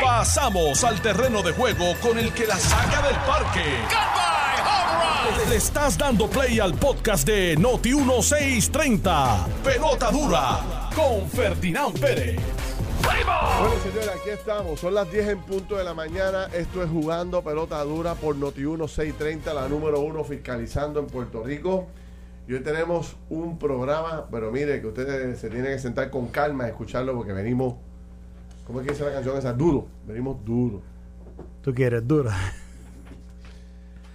Pasamos al terreno de juego con el que la saca del parque. Le estás dando play al podcast de Noti 1630. Pelota dura con Ferdinand Pérez. Bueno, señores, aquí estamos. Son las 10 en punto de la mañana. Esto es Jugando Pelota Dura por Noti 1630, la número uno fiscalizando en Puerto Rico. Y hoy tenemos un programa, pero mire que ustedes se tienen que sentar con calma a escucharlo porque venimos, ¿cómo es que dice la canción esa? Duro, venimos duro. Tú quieres dura.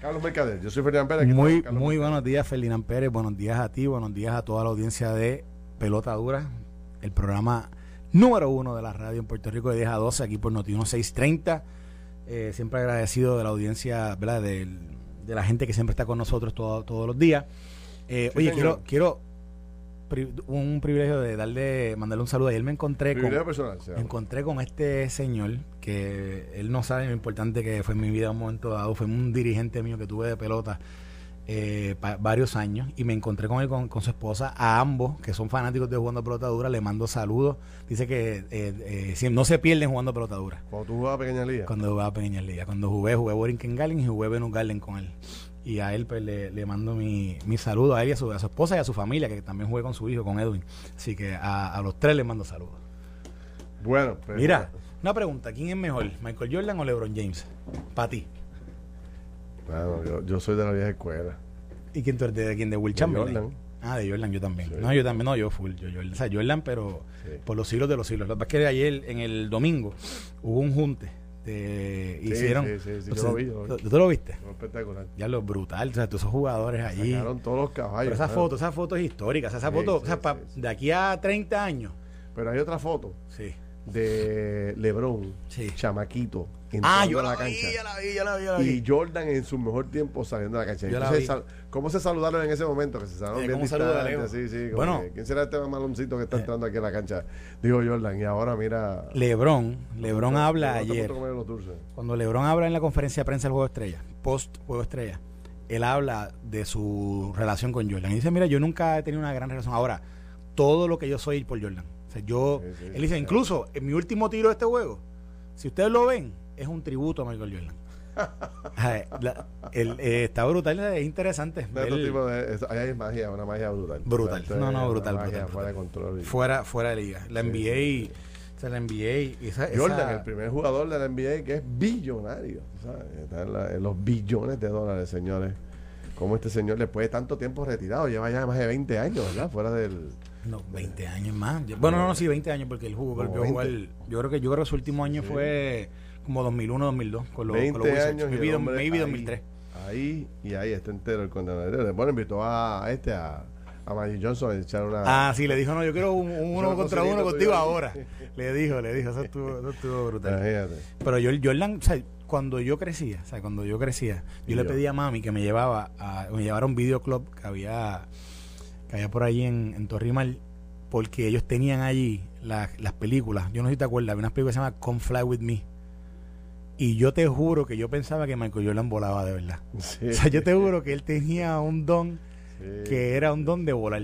Carlos Mercader, yo soy Ferdinand Pérez. Muy, muy Mercader. buenos días, Ferdinand Pérez. Buenos días a ti, buenos días a toda la audiencia de Pelota Dura, el programa número uno de la radio en Puerto Rico de 10 a 12, aquí por Noti 1630. Eh, siempre agradecido de la audiencia, ¿verdad? De la gente que siempre está con nosotros todo- todos los días. Eh, Sí, oye, señor. quiero, quiero pri- un privilegio de darle, mandarle un saludo. Ayer me encontré con, personal. me encontré con este señor que él no sabe lo importante que fue en mi vida en un momento dado. Fue un dirigente mío que tuve de pelota eh, varios años y me encontré con él con, con su esposa. A ambos, que son fanáticos de jugando pelota dura, le mando saludos. Dice que eh, eh, no se pierden jugando pelota dura. Cuando tú jugabas Pequeña Liga. Cuando jugaba Pequeña Liga. Cuando jugué, jugué Borinquen Garden y jugué Venus Garden con él. Y a él pues, le, le mando mi, mi saludo a él y a su, a su esposa y a su familia, que también jugué con su hijo, con Edwin. Así que a, a los tres les mando saludos. Bueno, pues, Mira, una pregunta, ¿quién es mejor, Michael Jordan o LeBron James? Para ti. Bueno, yo, yo soy de la vieja escuela. ¿Y quién tú eres de quién? ¿De Will De Chamberlain? Jordan. Ah, de Jordan, yo también. Sí. No, yo también, no, yo full, yo Jordan. O sea, Jordan, pero Sí. por los siglos de los siglos. Lo que pasa es que ayer, en el domingo, hubo un junte. De, Sí, hicieron. sí, sí, sí, yo lo vi, yo lo vi. ¿Tú, tú lo viste? Fue espectacular. Ya lo brutal, o sea, todos esos jugadores allí. Sacaron todos los caballos. Pero esa ¿no? foto, esa foto es histórica. o sea, esa foto, o sea, pa- de aquí a 30 años. Pero hay otra foto Sí. De LeBron, Sí. chamaquito, Ah, entrando yo a la, la vi, cancha. yo la vi, yo la vi, yo la vi. Y Jordan en su mejor tiempo saliendo de la cancha. Yo la vi. ¿Cómo se saludaron en ese momento? Que se saludaron Eh, bien Bueno. que, ¿Quién será este maloncito que está Eh. entrando aquí a la cancha? Digo Jordan. Y ahora mira... Lebron, Lebron habla ayer. Cuando LeBron habla en la conferencia de prensa del Juego Estrella, post Juego Estrella, él habla de su relación con Jordan. Y dice, mira, yo nunca he tenido una gran relación. Ahora, todo lo que yo soy por Jordan. Sea, yo, Sí, sí, él dice, sí. incluso en mi último tiro de este juego, si ustedes lo ven, es un tributo a Michael Jordan. La- el- eh, está brutal, es interesante. Tipo de, es- ahí hay magia, una magia brutal. Brutal. No, no, brutal, fuera de control. fuera, fuera de liga. La NBA, o sea, la NBA, y esa, Jordan, esa- el primer jugador de la NBA que es billonario. ¿sabes? Está en, la- en los billones de dólares, señores. Como este señor, después de tanto tiempo retirado, lleva ya más de 20 años, ¿verdad? Fuera del. No, 20 años más. Bueno, no, no, sí, 20 años porque él jugó, volvió a jugar. 20. Yo creo que yo creo que su último año Sí. fue como 2001, 2002 con los, 20 con los años. y Maybe, hombre maybe ahí, 2003. Ahí y ahí está entero el condenado. Bueno, invitó a, a este, a, a Magic Johnson a echar una. Ah, sí, le dijo, no, yo quiero un, un uno contra uno contigo yo. ahora. Le dijo, le dijo, eso estuvo, eso estuvo brutal. Imagínate. Pero yo, Jordan, o sea, cuando yo crecía, o sea, cuando yo crecía, yo Y le yo. pedí a mami que me llevaba a, me llevara a un videoclub que había, que había por allí en, en Torrimal, porque ellos tenían allí la- las películas. Yo no sé si te acuerdas, había unas películas que se llama Come Fly With Me. Y yo te juro que yo pensaba que Michael Jordan volaba de verdad. Sí. O sea, yo te juro que él tenía un don Sí. que era un don de volar.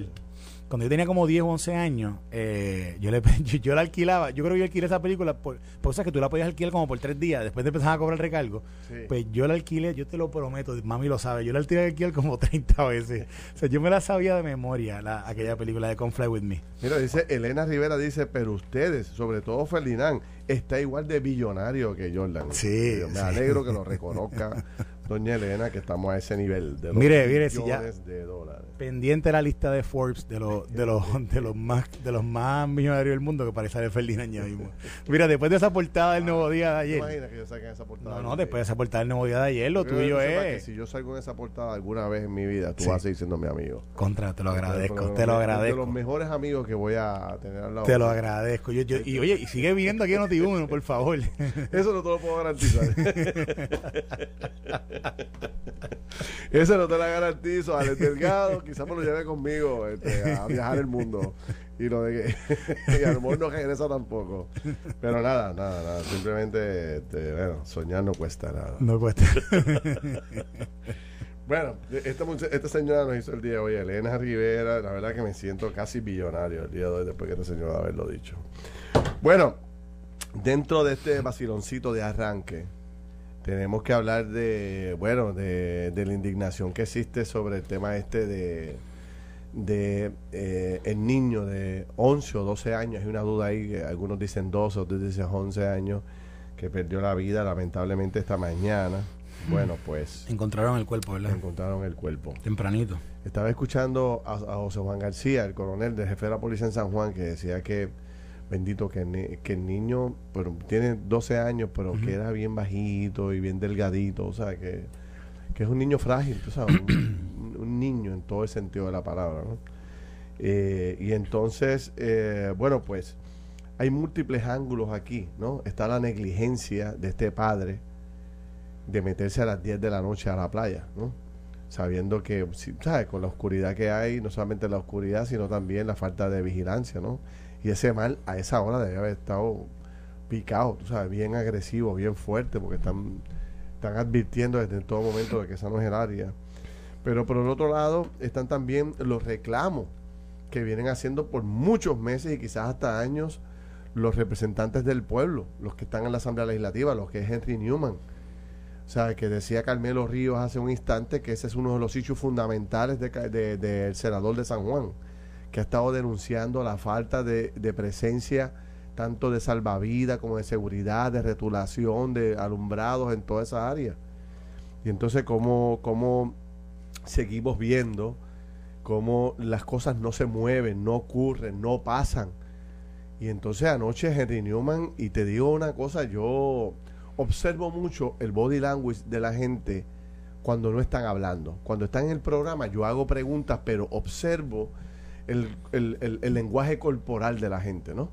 Cuando yo tenía como 10 o 11 años, eh, yo, le, yo, yo la alquilaba. Yo creo que yo alquilé esa película por, por cosas que tú la podías alquilar como por tres días. Después te empezaban a cobrar recargo. Sí. Pues yo la alquilé, yo te lo prometo, mami lo sabe. Yo la alquilé alquilar como 30 veces. O sea, yo me la sabía de memoria, la, aquella película de Come Fly With Me. Mira, dice Elena Rivera, dice, pero ustedes, sobre todo Ferdinand, está igual de billonario que Jordan. Sí, Yo Me alegro que lo reconozca doña Elena, que estamos a ese nivel de los Mire, mire, si ya- de dólares. Pendiente la lista de Forbes de los de los de los más de los más millonarios del mundo que parece de Ferdinand ya mismo. Mira, después de esa portada del nuevo día de ¿Te ayer. imaginas que yo saque esa portada? No, no, después de esa portada del nuevo día de ayer, lo tuyo sepas que es. Si yo salgo en esa portada alguna vez en mi vida, tú Sí. vas a seguir siendo mi amigo. Contra, te lo agradezco, te lo De los agradezco. mejores amigos que voy a tener al lado. Te lo agradezco. Yo, yo- y oye, y sigue viendo aquí en Noti1, por favor. Eso no te lo puedo garantizar. Eso no te lo garantizo. Alex Delgado, quizás me lo lleve conmigo este, a viajar el mundo. Y lo de que y a lo mejor no regresa tampoco. Pero nada, nada, nada. Simplemente, este, bueno, soñar no cuesta nada. No cuesta. Bueno, esta, esta señora nos hizo el día de hoy, Elena Rivera. La verdad que me siento casi billonario el día de hoy después que esta señora haberlo dicho. Bueno, dentro de este vaciloncito de arranque, tenemos que hablar de, bueno, de, de la indignación que existe sobre el tema este de, de eh, el niño de 11 o 12 años, hay una duda ahí, que algunos dicen 12, otros dicen 11 años, que perdió la vida lamentablemente esta mañana. Bueno, pues Encontraron el cuerpo, ¿verdad? encontraron el cuerpo. Tempranito. Estaba escuchando a, a José Juan García, el coronel del jefe de la policía en San Juan, que decía que, bendito, que, el ni- que el niño pero, tiene 12 años, pero Ujú. que era bien bajito y bien delgadito, o sea, que, que es un niño frágil, tú sabes, un, un niño en todo el sentido de la palabra, ¿no? Eh, y entonces, eh, bueno, pues hay múltiples ángulos aquí, ¿no? Está la negligencia de este padre de meterse a las 10 de la noche a la playa, ¿no? Sabiendo que, ¿sabes? Con la oscuridad que hay, no solamente la oscuridad, sino también la falta de vigilancia, ¿no? Y ese mal a esa hora debe haber estado picado, tú sabes, bien agresivo, bien fuerte, porque están, están advirtiendo desde todo momento de que esa no es el área. Pero por el otro lado están también los reclamos que vienen haciendo por muchos meses y quizás hasta años los representantes del pueblo, los que están en la Asamblea Legislativa, los que es Henry Newman. O sea, que decía Carmelo Ríos hace un instante que ese es uno de los hechos fundamentales del de, de- senador de San Juan, que ha estado denunciando la falta de, presencia tanto de salvavidas como de seguridad, de retulación, de alumbrados en toda esa área. Y entonces, ¿cómo, cómo seguimos viendo cómo las cosas no se mueven, no ocurren, no pasan? Y entonces anoche Henry Newman, y te digo una cosa, yo observo mucho el body language de la gente cuando no están hablando. Cuando están en el programa yo hago preguntas, pero observo el, el- el- el lenguaje corporal de la gente, ¿no?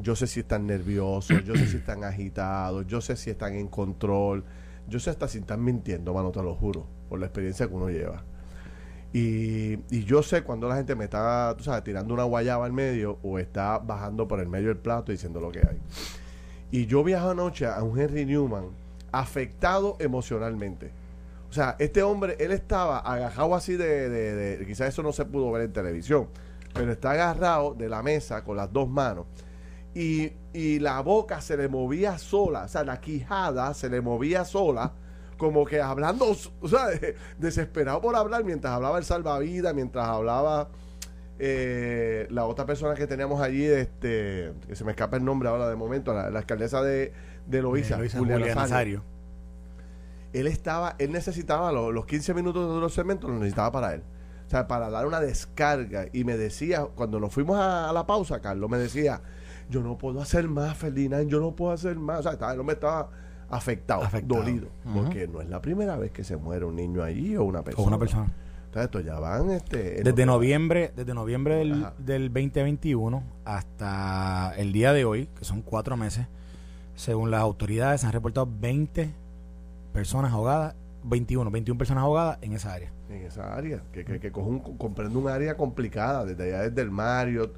Yo sé si están nerviosos, yo sé si están agitados, yo sé si están en control, yo sé hasta si están mintiendo, mano, te lo juro, por la experiencia que uno lleva. Y, y yo sé cuando la gente me está, tú sabes, tirando una guayaba al medio o está bajando por el medio del plato diciendo lo que hay. Y yo viajo anoche a un Henry Newman afectado emocionalmente. O sea, este hombre, él estaba agajado así de, de, de- quizás eso no se pudo ver en televisión, pero está agarrado de la mesa con las dos manos y, y la boca se le movía sola, o sea, la quijada se le movía sola, como que hablando, o sea, de- desesperado por hablar mientras hablaba el salvavidas, mientras hablaba eh, la otra persona que teníamos allí, este, que se me escapa el nombre ahora de momento, la, la alcaldesa de, de Loíza, Eh, Luisa Nazario. Él estaba, él necesitaba los, los 15 minutos de los cementos, los necesitaba para él. O sea, para dar una descarga. Y me decía, cuando nos fuimos a, a la pausa, Carlos, me decía, yo no puedo hacer más, Ferdinand, yo no puedo hacer más. O sea, estaba, el hombre estaba afectado, Afectado. dolido. Porque no es la primera vez que se muere un niño allí o una persona. Con una persona. Entonces, esto ya van, este... Desde noviembre, desde noviembre del, del 2021 hasta el día de hoy, que son cuatro meses, según las autoridades, se han reportado 20 personas ahogadas, 21, 21 personas ahogadas en esa área. en esa área, que, que, que coge un, comprende un área complicada, desde allá desde el Mario,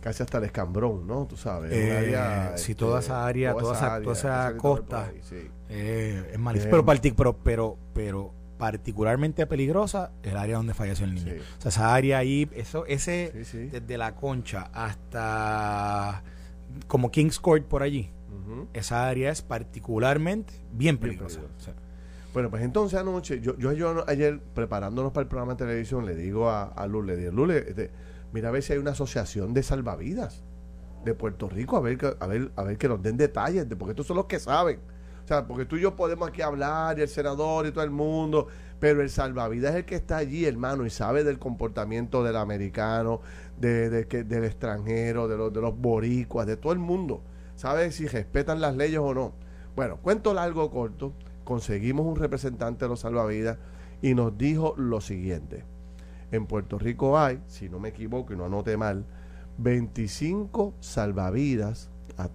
casi hasta el Escambrón, ¿no? Tú sabes, Eh, área, sí, este, toda esa área, toda esa- toda esa costa. ahí, sí. Eh, es malísimo. Eh, Pero, partic- pero, pero, pero particularmente peligrosa el área donde falleció el niño. Sí. O sea, esa área ahí, eso, ese, Sí, desde la concha hasta como Kings Court por allí, esa área es particularmente bien Bien peligrosa. peligrosa. O sea, Bueno, pues entonces anoche, yo, yo, ayer preparándonos para el programa de televisión, le digo a, a Luz, le digo, Luz, le- este, mira a ver si hay una asociación de salvavidas de Puerto Rico, a ver, a ver, a ver que nos den detalles, de, porque estos son los que saben. O sea, porque tú y yo podemos aquí hablar, y el senador y todo el mundo, pero el salvavidas es el que está allí, hermano, y sabe del comportamiento del americano, de, de del extranjero, de los, de los boricuas, de todo el mundo. Sabe si respetan las leyes o no. Bueno, cuento largo corto, conseguimos un representante de los salvavidas y nos dijo lo siguiente. En Puerto Rico hay, si no me equivoco y no anote mal, 25 salvavidas,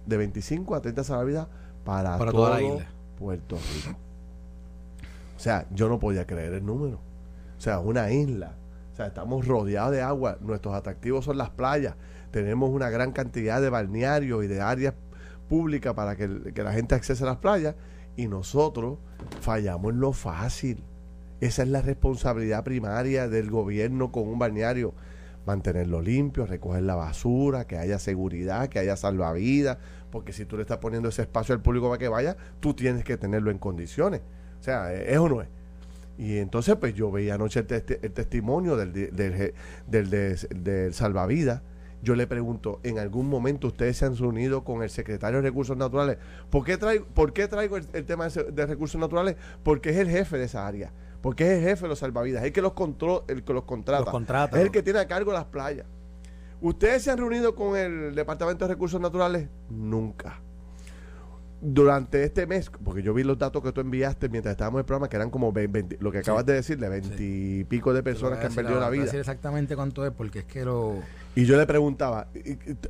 de 25 a 30 salvavidas para, Para todo toda la isla. Puerto Rico. O sea, yo no podía creer el número. O sea, una isla. O sea, estamos rodeados de agua. Nuestros atractivos son las playas. Tenemos una gran cantidad de balnearios y de áreas públicas para que, que la gente accese a las playas. Y nosotros fallamos en lo fácil. Esa es la responsabilidad primaria del gobierno con un balneario. Mantenerlo limpio, recoger la basura, que haya seguridad, que haya salvavidas. porque si tú le estás poniendo ese espacio al público para que vaya, tú tienes que tenerlo en condiciones. O sea, ¿es o no es? Y entonces, pues yo veía anoche el, testimonio del, del, del, del, salvavidas. Yo le pregunto, ¿en algún momento ustedes se han reunido con el secretario de Recursos Naturales? ¿Por qué traigo, por qué traigo el, tema de, recursos naturales? Porque es el jefe de esa área. Porque es el jefe de los salvavidas. Es el que los, control, el que los contrata. contrata. Es el que tiene a cargo las playas. ¿Ustedes se han reunido con el Departamento de Recursos Naturales? Nunca. Durante este mes, porque yo vi los datos que tú enviaste mientras estábamos en el programa, que eran como 20, lo que acabas de decir, de 20 y pico de personas que han perdido la, vida. Voy decir exactamente cuánto es, porque es que lo y yo le preguntaba,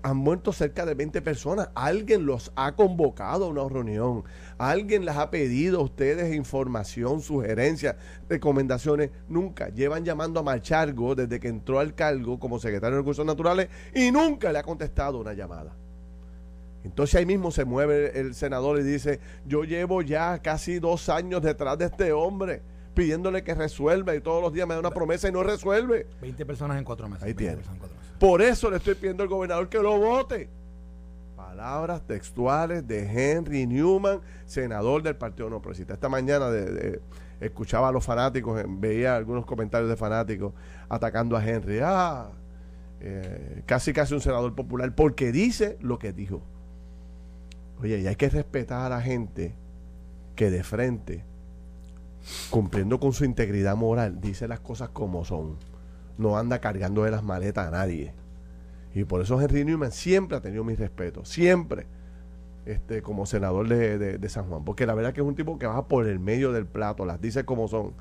han muerto cerca de 20 personas, alguien los ha convocado a una reunión, alguien les ha pedido a ustedes información, sugerencias, recomendaciones, nunca. Llevan llamando a Machargo desde que entró al cargo como secretario de Recursos Naturales y nunca le ha contestado una llamada. Entonces ahí mismo se mueve el senador y dice, yo llevo ya casi dos años detrás de este hombre pidiéndole que resuelva y todos los días me da una promesa y no resuelve. 20 personas en cuatro meses. Ahí tiene. Por eso le estoy pidiendo al gobernador que lo vote. Palabras textuales de Henry Newman, senador del Partido No Progresista. Esta mañana escuchaba a los fanáticos, veía algunos comentarios de fanáticos atacando a Henry. Ah, eh, casi casi un senador popular, porque dice lo que dijo. Oye, y hay que respetar a la gente que de frente, cumpliendo con su integridad moral, dice las cosas como son no anda cargando de las maletas a nadie. Y por eso Henry Newman siempre ha tenido mi respeto, siempre, este, como senador de, San Juan. Porque la verdad que es un tipo que baja por el medio del plato, las dice como son.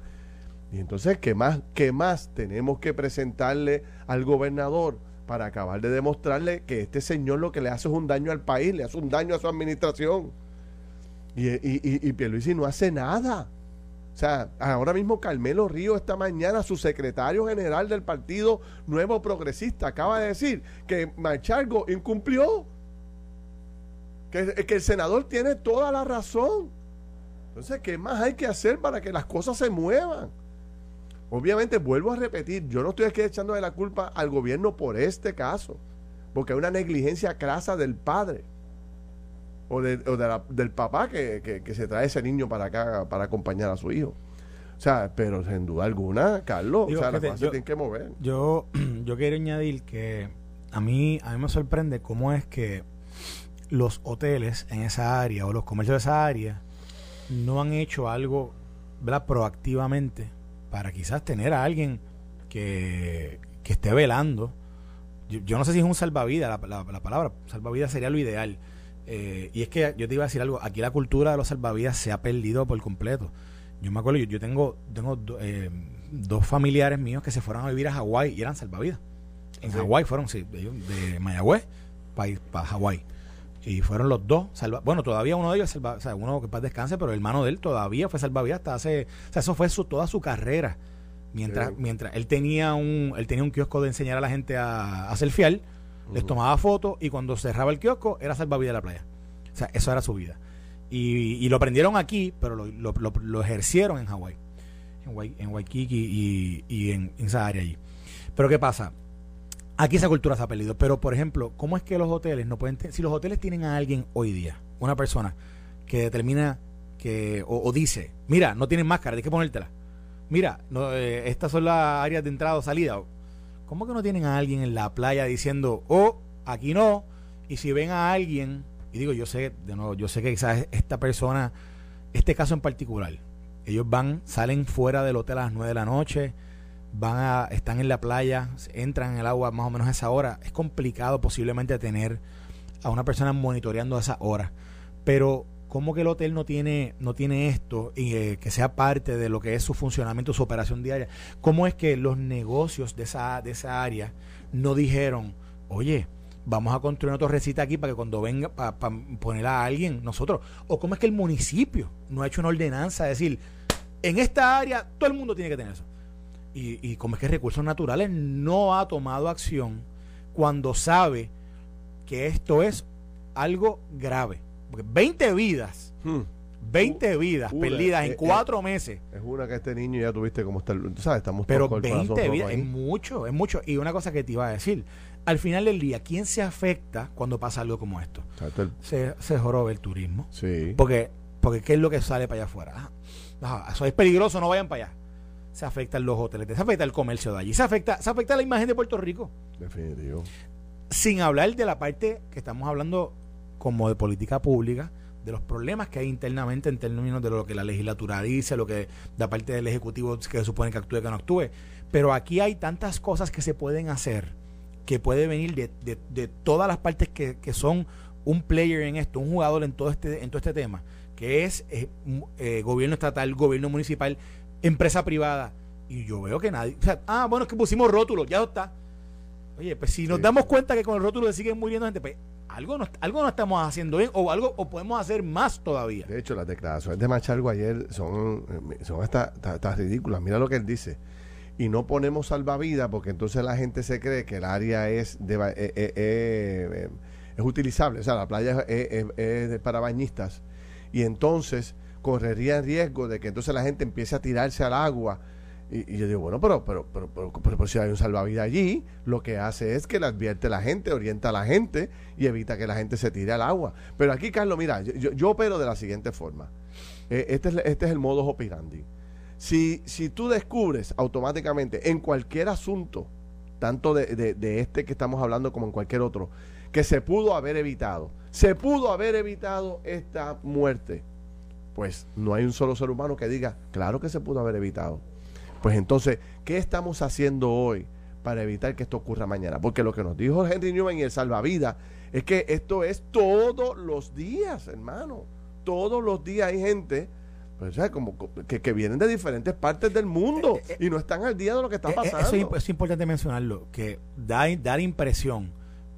Y entonces, ¿qué más, qué más tenemos que presentarle al gobernador para acabar de demostrarle que este señor lo que le hace es un daño al país, le hace un daño a su administración? Y, y, y, y Pierluisi no hace nada. O sea, ahora mismo Carmelo Río esta mañana, su secretario general del Partido Nuevo Progresista, acaba de decir que Machargo incumplió. Que, que el senador tiene toda la razón. Entonces, ¿qué más hay que hacer para que las cosas se muevan? Obviamente, vuelvo a repetir, yo no estoy aquí echando de la culpa al gobierno por este caso, porque hay una negligencia crasa del padre o, del papá que, se trae ese niño para acá para acompañar a su hijo. O sea, pero sin duda alguna, Carlos, o sea, las cosas tienen que mover. Yo, yo quiero añadir que a mí, a mí me sorprende cómo es que los hoteles en esa área o los comercios de esa área no han hecho algo proactivamente para quizás tener a alguien que, esté velando. Yo, no sé si es un salvavidas, la, la palabra salvavidas sería lo ideal eh, y es que yo te iba a decir algo, aquí la cultura de los salvavidas se ha perdido por completo. Yo me acuerdo, yo, tengo, tengo eh, dos familiares míos que se fueron a vivir a Hawái y eran salvavidas. En Hawái fueron, sí, de, Mayagüez para pa Hawái. Y fueron los dos. Bueno, todavía uno de ellos, salva, o sea, uno que paz descanse, pero el hermano de él todavía fue salvavidas hasta hace. O sea, eso fue su, toda su carrera. Mientras, mientras él tenía un él tenía un kiosco de enseñar a la gente a, a fiel les tomaba fotos y cuando cerraba el kiosco era salvavidas de la playa. O sea, eso era su vida. Y, lo aprendieron aquí, pero lo, ejercieron en Hawái, en, Waikiki y, en, esa área allí. Pero ¿qué pasa? Aquí esa cultura se ha perdido. Pero, por ejemplo, ¿cómo es que los hoteles no pueden... Si los hoteles tienen a alguien hoy día, una persona que determina que... o, dice, mira, no tienen máscara, tienes que ponértela. Mira, no, eh, estas son las áreas de entrada o salida ¿Cómo que no tienen a alguien en la playa diciendo, oh, aquí no? Y si ven a alguien, y digo, yo sé, de nuevo, yo sé que quizás esta persona, este caso en particular, ellos van, salen fuera del hotel a las 9 de la noche, van a, están en la playa, entran en el agua más o menos a esa hora. Es complicado posiblemente tener a una persona monitoreando a esa hora. Pero ¿Cómo que el hotel no tiene, no tiene esto y eh, que sea parte de lo que es su funcionamiento, su operación diaria? ¿Cómo es que los negocios de esa, de esa área no dijeron, oye, vamos a construir una torrecita aquí para que cuando venga, para, poner a alguien, nosotros? ¿O cómo es que el municipio no ha hecho una ordenanza, decir, en esta área todo el mundo tiene que tener eso? Y, y cómo es que Recursos Naturales no ha tomado acción cuando sabe que esto es algo grave. Porque 20 vidas. 20 hmm. vidas perdidas en cuatro meses. Es una que este niño ya tuviste como está. ¿Sabes? Estamos Pero 20 vidas es mucho, es mucho. Y una cosa que te iba a decir. al final del día, ¿quién se afecta cuando pasa algo como esto? Se, se joroba el turismo. Sí. Porque, porque ¿qué es lo que sale para allá afuera? Ah, eso es peligroso, no vayan para allá. Se afectan los hoteles, se afecta el comercio de allí, se afecta, se afecta la imagen de Puerto Rico. Definitivo. Sin hablar de la parte que estamos hablando como de política pública, de los problemas que hay internamente en términos de lo que la legislatura dice, lo que da parte del Ejecutivo que se supone que actúe, que no actúe. Pero aquí hay tantas cosas que se pueden hacer, que puede venir de, de, todas las partes que, que, son un player en esto, un jugador en todo este, en todo este tema, que es eh, eh, gobierno estatal, gobierno municipal, empresa privada. Y yo veo que nadie. O sea, ah, bueno, es que pusimos rótulos, ya está. Oye, pues si nos damos cuenta que con el rótulo siguen muriendo gente, pues algo no, algo no estamos haciendo bien o algo o podemos hacer más todavía. De hecho, las declaraciones de Machargo ayer son, eh, son hasta, ridículas. Mira lo que él dice. Y no ponemos salvavidas porque entonces la gente se cree que el área es, de, eh, eh, es utilizable. O sea, la playa es, es para bañistas. Y entonces correría riesgo de que entonces la gente empiece a tirarse al agua y, yo digo, bueno, pero pero, pero, pero, si hay un salvavidas allí, lo que hace es que le advierte a la gente, orienta a la gente y evita que la gente se tire al agua. Pero aquí, Carlos, mira, yo, yo, opero de la siguiente forma. Eh, este, es, este es el modo operandi. Si, si tú descubres automáticamente en cualquier asunto, tanto de, de, de este que estamos hablando como en cualquier otro, que se pudo haber evitado, se pudo haber evitado esta muerte, pues no hay un solo ser humano que diga, claro que se pudo haber evitado. Pues entonces, ¿qué estamos haciendo hoy para evitar que esto ocurra mañana? Porque lo que nos dijo Henry Newman y el salvavidas es que esto es todos los días, hermano. Todos los días hay gente pues, como que, vienen de diferentes partes del mundo eh, eh, y no están al día de lo que está eh, pasando. Eso es, importante mencionarlo, que da, da impresión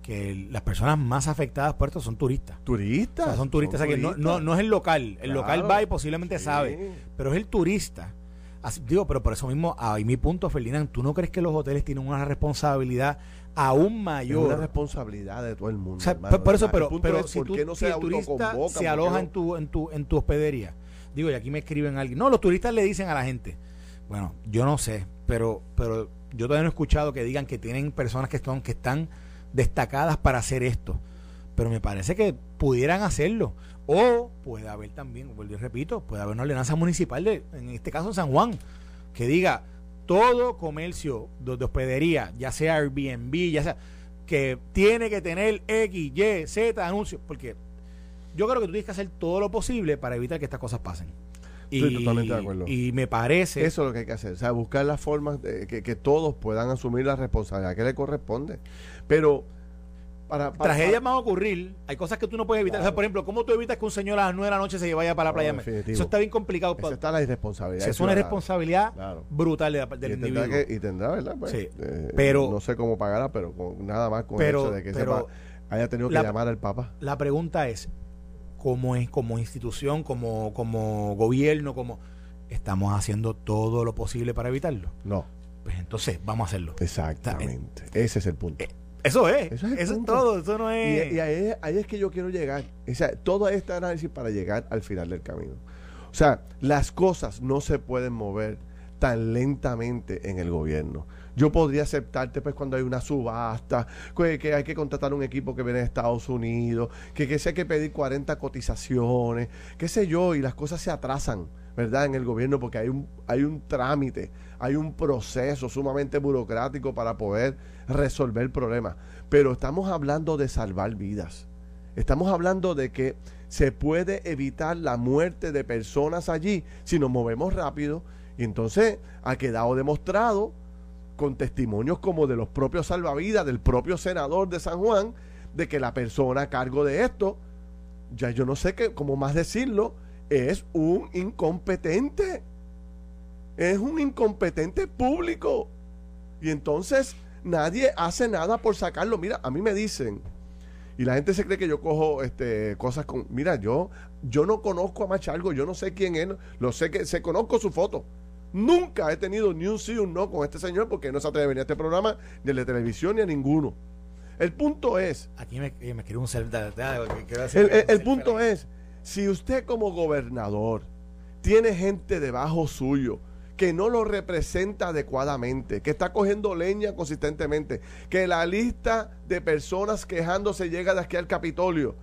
que las personas más afectadas por esto son turistas. Turistas. son turistas. que no, no, es el local. El local va y posiblemente sabe. Pero es el turista digo, pero por eso mismo, ahí mi punto, Ferdinand, ¿tú no crees que los hoteles tienen una responsabilidad aún mayor? Es una responsabilidad de todo el mundo. por eso, pero, pero si, tú, no se el turista se aloja en, tu, en, tu, en tu hospedería, digo, y aquí me escriben alguien, no, los turistas le dicen a la gente, bueno, yo no sé, pero, pero yo todavía no he escuchado que digan que tienen personas que, están que están destacadas para hacer esto, pero me parece que pudieran hacerlo. O puede haber también, y repito, puede haber una ordenanza municipal, de, en este caso San Juan, que diga todo comercio de, hospedería, ya sea Airbnb, ya sea, que tiene que tener X, Y, Z anuncios, porque yo creo que tú tienes que hacer todo lo posible para evitar que estas cosas pasen. Estoy totalmente de acuerdo. Y me parece. Eso es lo que hay que hacer. O sea, buscar las formas de que, que todos puedan asumir la responsabilidad que le corresponde. Pero Tragedias van a ocurrir. Hay cosas que tú no puedes evitar. por ejemplo, ¿cómo tú evitas que un señor a las 9 de la noche se vaya para la playa? Eso está bien complicado. Esa está la irresponsabilidad. Es una irresponsabilidad brutal del individuo. y tendrá, ¿verdad? Pues, eh, pero, no sé cómo pagará, pero nada más con el hecho de que haya tenido que llamar al Papa. La pregunta es, ¿cómo es como institución, como, como gobierno, como estamos haciendo todo lo posible para evitarlo? No. Pues entonces vamos a hacerlo. Exactamente. Ese es el punto. Eh, eso es. Eso es, todo. Eso no es. Y, ahí, es que yo quiero llegar. O sea, todo este análisis para llegar al final del camino. O sea, las cosas no se pueden mover tan lentamente en el gobierno. Yo podría aceptarte pues cuando hay una subasta, que, hay que contratar un equipo que viene de Estados Unidos, que, que se hay que pedir 40 cotizaciones, qué sé yo, y las cosas se atrasan, ¿verdad? En el gobierno porque hay un, hay un trámite, hay un proceso sumamente burocrático para poder resolver el problema. Pero estamos hablando de salvar vidas. Estamos hablando de que se puede evitar la muerte de personas allí si nos movemos rápido. Y entonces ha quedado demostrado con testimonios como de los propios salvavidas, del propio senador de San Juan, de que la persona a cargo de esto, ya yo no sé qué, cómo más decirlo, es un incompetente. Es un incompetente público. Y entonces nadie hace nada por sacarlo. Mira, a mí me dicen, y la gente se cree que yo cojo este, cosas con. Mira, yo, yo no conozco a Machalgo, yo no sé quién es, lo sé que se conozco su foto. Nunca he tenido ni un sí ni un no con este señor porque no se atreve a venir a este programa, ni el de televisión, ni a ninguno. El punto es. Aquí me, me quiero un ser. El, el punto es: si usted como gobernador tiene gente debajo suyo que no lo representa adecuadamente, que está cogiendo leña consistentemente, que la lista de personas quejándose llega de aquí al Capitolio.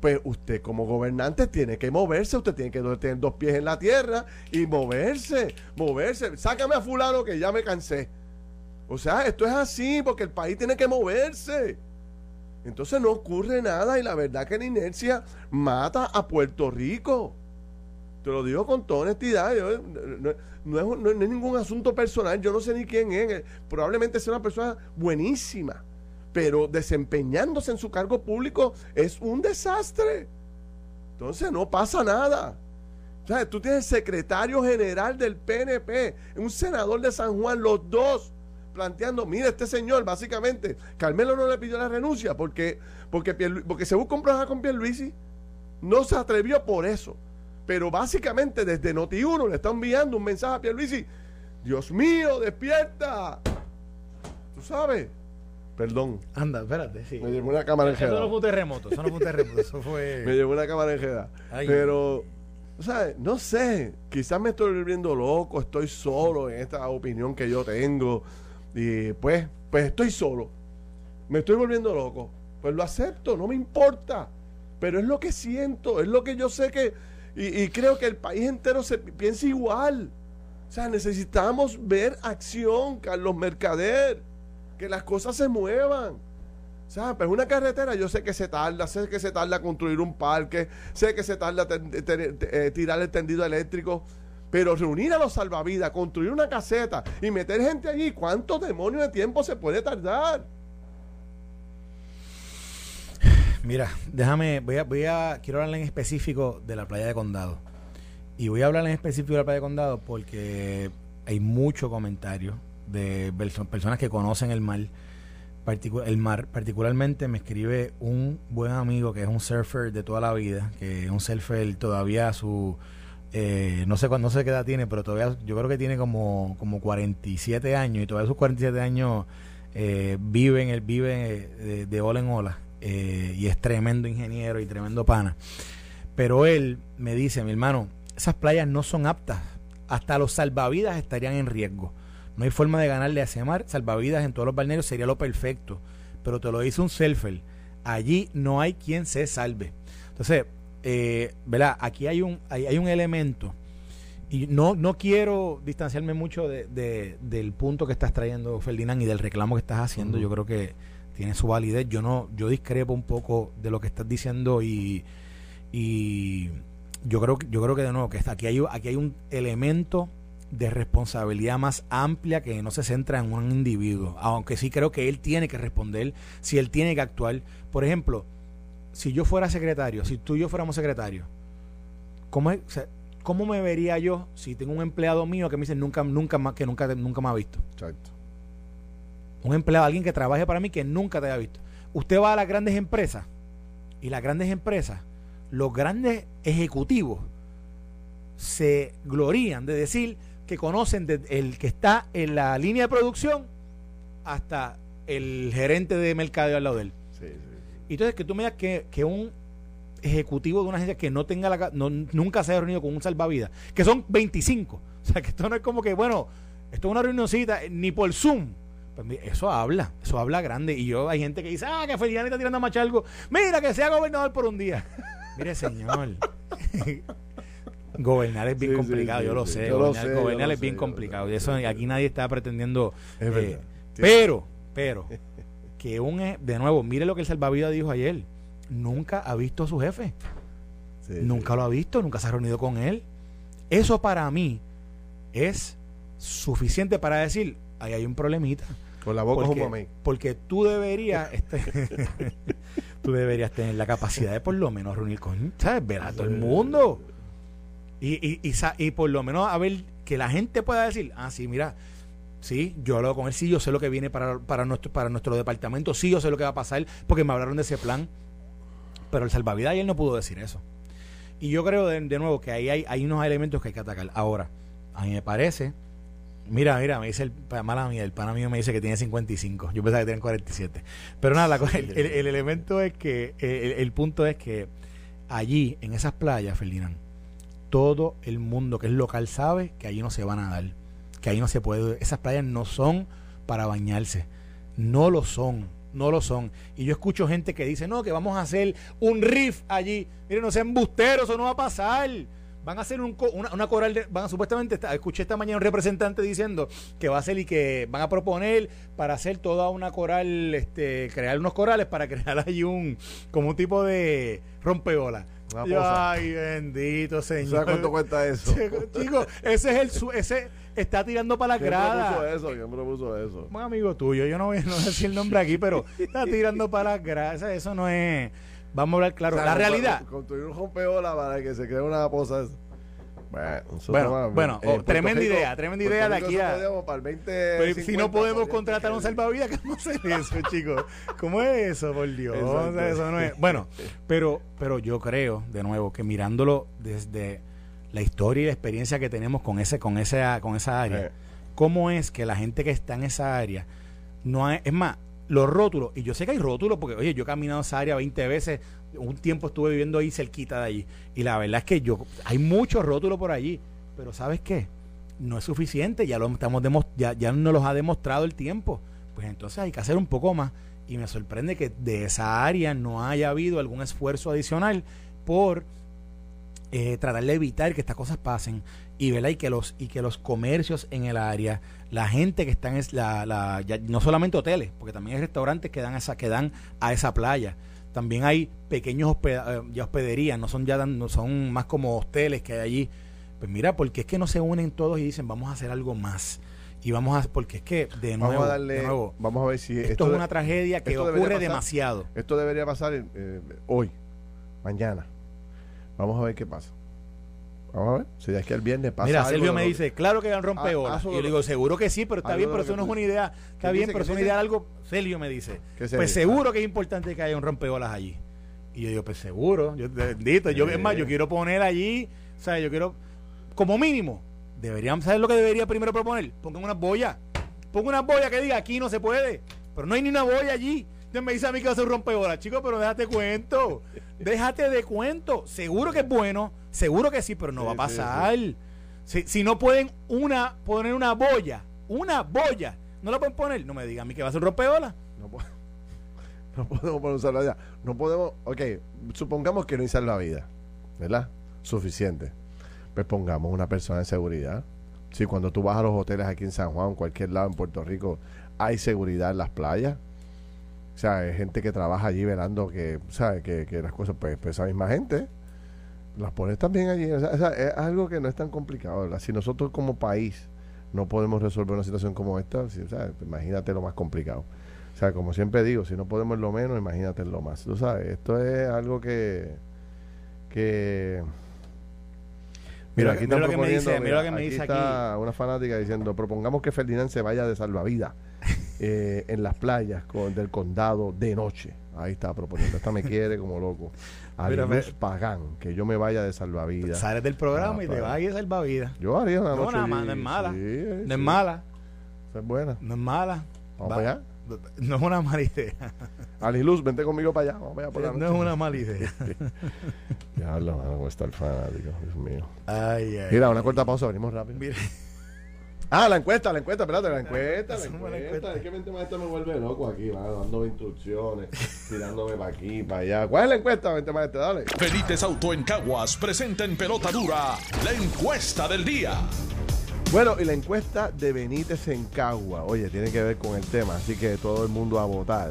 Pues usted como gobernante tiene que moverse, usted tiene que tener dos pies en la tierra y moverse, moverse. Sácame a fulano que ya me cansé. O sea, esto es así porque el país tiene que moverse. Entonces no ocurre nada y la verdad que la inercia mata a Puerto Rico. Te lo digo con toda honestidad. no, es, ningún asunto personal. Yo no sé ni quién es. Probablemente sea una persona buenísima. Pero desempeñándose en su cargo público es un desastre. Entonces no pasa nada. O tú tienes secretario general del PNP, un senador de San Juan, los dos planteando, mire, este señor, básicamente, Carmelo no le pidió la renuncia porque, porque, porque se buscó un problema con Pierluisi. No se atrevió por eso. Pero básicamente desde Noti1 le está enviando un mensaje a Pierluisi. Dios mío, despierta. ¿Tú sabes? Perdón. Anda, espérate, sí. Me llevó una cámara. Eso no fue un terremoto, eso no fue un terremoto, eso fue... Me llevó una cámara enjedada. Pero, o sea, no sé, quizás me estoy volviendo loco, estoy solo en esta opinión que yo tengo. Y pues, pues estoy solo. Me estoy volviendo loco. Pues lo acepto, no me importa. Pero es lo que siento, es lo que yo sé que... Y, creo que el país entero se piensa igual. O sea, necesitamos ver acción, Carlos Mercader. Que las cosas se muevan. O sea, pues una carretera yo sé que se tarda, sé que se tarda construir un parque, sé que se tarda eh, tirar el tendido eléctrico, pero reunir a los salvavidas, construir una caseta y meter gente allí, ¿cuánto demonios de tiempo se puede tardar? Mira, déjame, voy a, voy a, quiero hablar en específico de la playa de Condado. Y voy a hablar en específico de la playa de Condado porque hay mucho comentario de personas que conocen el mar, el mar. Particularmente me escribe un buen amigo que es un surfer de toda la vida, que es un surfer todavía su eh, no sé cuándo no sé qué edad tiene, pero todavía yo creo que tiene como, como 47 años y todavía esos 47 años eh, vive, en vive de, de, ola en ola eh, y es tremendo ingeniero y tremendo pana. Pero él me dice, mi hermano, esas playas no son aptas, hasta los salvavidas estarían en riesgo. No hay forma de ganarle a ese mar, salvavidas en todos los balnearios sería lo perfecto, pero te lo dice un selfer, allí no hay quien se salve. Entonces, eh, ¿verdad? Aquí hay un, hay, un elemento, y no, no quiero distanciarme mucho de, del punto que estás trayendo, Ferdinand, y del reclamo que estás haciendo. Yo creo que tiene su validez. Yo no, yo discrepo un poco de lo que estás diciendo y, y yo creo, yo creo que de nuevo que aquí hay, aquí hay un elemento de responsabilidad más amplia que no se centra en un individuo, aunque sí creo que él tiene que responder, si él tiene que actuar. Por ejemplo, si yo fuera secretario, si tú y yo fuéramos secretarios, ¿cómo, ¿cómo me vería yo si tengo un empleado mío que me dice nunca, nunca más, que nunca, nunca me ha visto? Exacto. Un empleado, alguien que trabaje para mí que nunca te haya visto. Usted va a las grandes empresas y las grandes empresas, los grandes ejecutivos se glorían de decir que conocen desde el que está en la línea de producción hasta el gerente de mercado al lado de él. Sí, sí. Y entonces que tú me digas que, un ejecutivo de una agencia que no tenga la nunca se haya reunido con un salvavidas, que son 25. O sea, que esto no es como que, bueno, esto es una reunioncita, ni por Zoom. Pues eso habla, eso habla grande. Y yo hay gente que dice, ah, que Feliani está tirando a algo. Mira, que sea gobernador por un día. Mire, señor. gobernar es bien complicado, yo lo sé. gobernar, es bien complicado. Y eso aquí nadie está pretendiendo. Eh, pero, pero, que un, de nuevo, mire lo que el salvavidas dijo ayer, nunca ha visto a su jefe. nunca lo ha visto, nunca se ha reunido con él. Eso para mí es suficiente para decir, ahí hay un problemita. Con la boca porque, porque tú deberías este, tú deberías tener la capacidad de por lo menos reunir con, ¿sabes? Ver a todo el mundo. Y, y, y, y por lo menos a ver que la gente pueda decir, ah, sí, mira, Sí, yo hablo con él, sí, yo sé lo que viene para, para, nuestro, para nuestro departamento, sí, yo sé lo que va a pasar, porque me hablaron de ese plan. Pero el salvavidas él no pudo decir eso. Y yo creo, de, nuevo, que ahí hay, hay unos elementos que hay que atacar. Ahora, a mí me parece, mira, mira, me dice el mala mía, el pana mío me dice que tiene 55, yo pensaba que tiene 47. Pero nada, el, el, elemento es que, el, el punto es que allí, en esas playas, Ferdinand, todo el mundo que es local sabe que allí no se van a dar que ahí no se puede, esas playas no son para bañarse, no lo son, no lo son. Y yo escucho gente que dice, no, que vamos a hacer un riff allí. Miren, no sean embusteros, eso no va a pasar. Van a hacer un, una, coral, de, van a, supuestamente, escuché esta mañana un representante diciendo que va a hacer y que van a proponer para hacer toda una coral, este, crear unos corales para crear allí un, como un tipo de rompeola. Ay, bendito señor. ¿Sabes cuánto cuesta eso? Chicos, ese es el, ese está tirando para la grada. ¿Quién propuso eso? ¿Quién propuso eso? Un amigo tuyo, yo no voy, no a decir el nombre aquí, pero está tirando para la grada. Eso no es Vamos a hablar claro. la realidad. Construir un rompeola para que se cree una posa. Bueno, bueno, oh, tremenda idea, tremenda idea de aquí a. Pues, si no podemos contratar un salvavidas, ¿cómo se eso, chicos? ¿Cómo es eso, por Dios? eso no es. Bueno, pero, pero yo creo, de nuevo, que mirándolo desde la historia y la experiencia que tenemos con ese, con esa, con esa área, eh. ¿cómo es que la gente que está en esa área no es más, los rótulos, y yo sé que hay rótulos, porque oye, yo he caminado esa área 20 veces, un tiempo estuve viviendo ahí cerquita de allí, y la verdad es que yo, hay muchos rótulos por allí, pero ¿sabes qué? No es suficiente, ya lo estamos ya, ya nos los ha demostrado el tiempo, pues entonces hay que hacer un poco más, y me sorprende que de esa área no haya habido algún esfuerzo adicional por eh, tratar de evitar que estas cosas pasen y, y que los y que los comercios en el área la gente que está en la, la no solamente hoteles porque también hay restaurantes que dan que dan a esa playa también hay pequeños eh, ya hospederías no son ya no son más como hoteles que hay allí. Pues mira porque es que no se unen todos y dicen vamos a hacer algo más y vamos a porque es que de nuevo, vamos a darle, vamos a ver si esto, es una tragedia que ocurre demasiado. esto debería pasar eh, hoy mañana. Vamos a ver qué pasa Vamos a ver, si es que el viernes pasa. Mira, Sergio me dice, claro que hay un rompeolas. y yo le digo, seguro que sí, pero está bien, pero eso no es una idea. Está bien, pero es una idea de algo. Sergio me dice, pues seguro que es importante que haya un rompeolas allí. Y yo digo, pues seguro. Yo, bendito, yo, es más, yo quiero poner allí, o sea, yo quiero, como mínimo, deberíamos saber lo que debería primero proponer. Pongan una boya. Pongan una boya que diga, aquí no se puede. Pero no hay ni una boya allí. Entonces me dice a mí que va a ser un rompeolas. Chico, pero déjate cuento. déjate de cuento. Seguro que es bueno Seguro que sí, pero no va a pasar. Si, si, no pueden una poner una boya, una boya, no la pueden poner, no me digan a mí que va a ser rompeola. No, no podemos poner un vida No podemos, ok, supongamos que no hay vida ¿verdad? Suficiente. Pues pongamos una persona de seguridad. Si cuando tú vas a los hoteles aquí en San Juan, en cualquier lado en Puerto Rico, hay seguridad en las playas. O sea, hay gente que trabaja allí velando que, ¿sabes? Que, que las cosas, pues, pues esa misma gente las pones también allí. es algo que no es tan complicado. Si nosotros como país no podemos resolver una situación como esta, imagínate lo más complicado. O sea, como siempre digo, si no podemos lo menos, imagínate lo más. Tú sabes, esto es algo que... que Mira, aquí lo que me dice, mira, lo que me dice está una fanática diciendo, propongamos que Ferdinand se vaya de salvavidas eh, en las playas con, del condado de noche. Ahí está proponiendo. Esta me quiere como loco. A Luz Pagán, que yo me vaya de salvavidas. Sales del programa y te vas de salvavidas. Yo haría una noche. No, no es mala. no es mala. es buena. No es mala. Vamos para allá. No es una mala idea. Luz, vente conmigo para allá. Vamos allá por la No es una mala idea. ya lo van a estar fanático, Dios mío. Ay, ay, Mira, una corta pausa, venimos rápido. Mira. Ah, la encuesta, la encuesta, espérate, la encuesta, la encuesta. Es que mente maestro me vuelve loco aquí, va dándome instrucciones, tirándome para aquí, para allá. ¿Cuál es la encuesta, mente maestro? Dale. Felites Auto en Caguas presenta en pelota dura la encuesta del día. Bueno, y la encuesta de Benítez en Cagua, oye, tiene que ver con el tema, así que todo el mundo a votar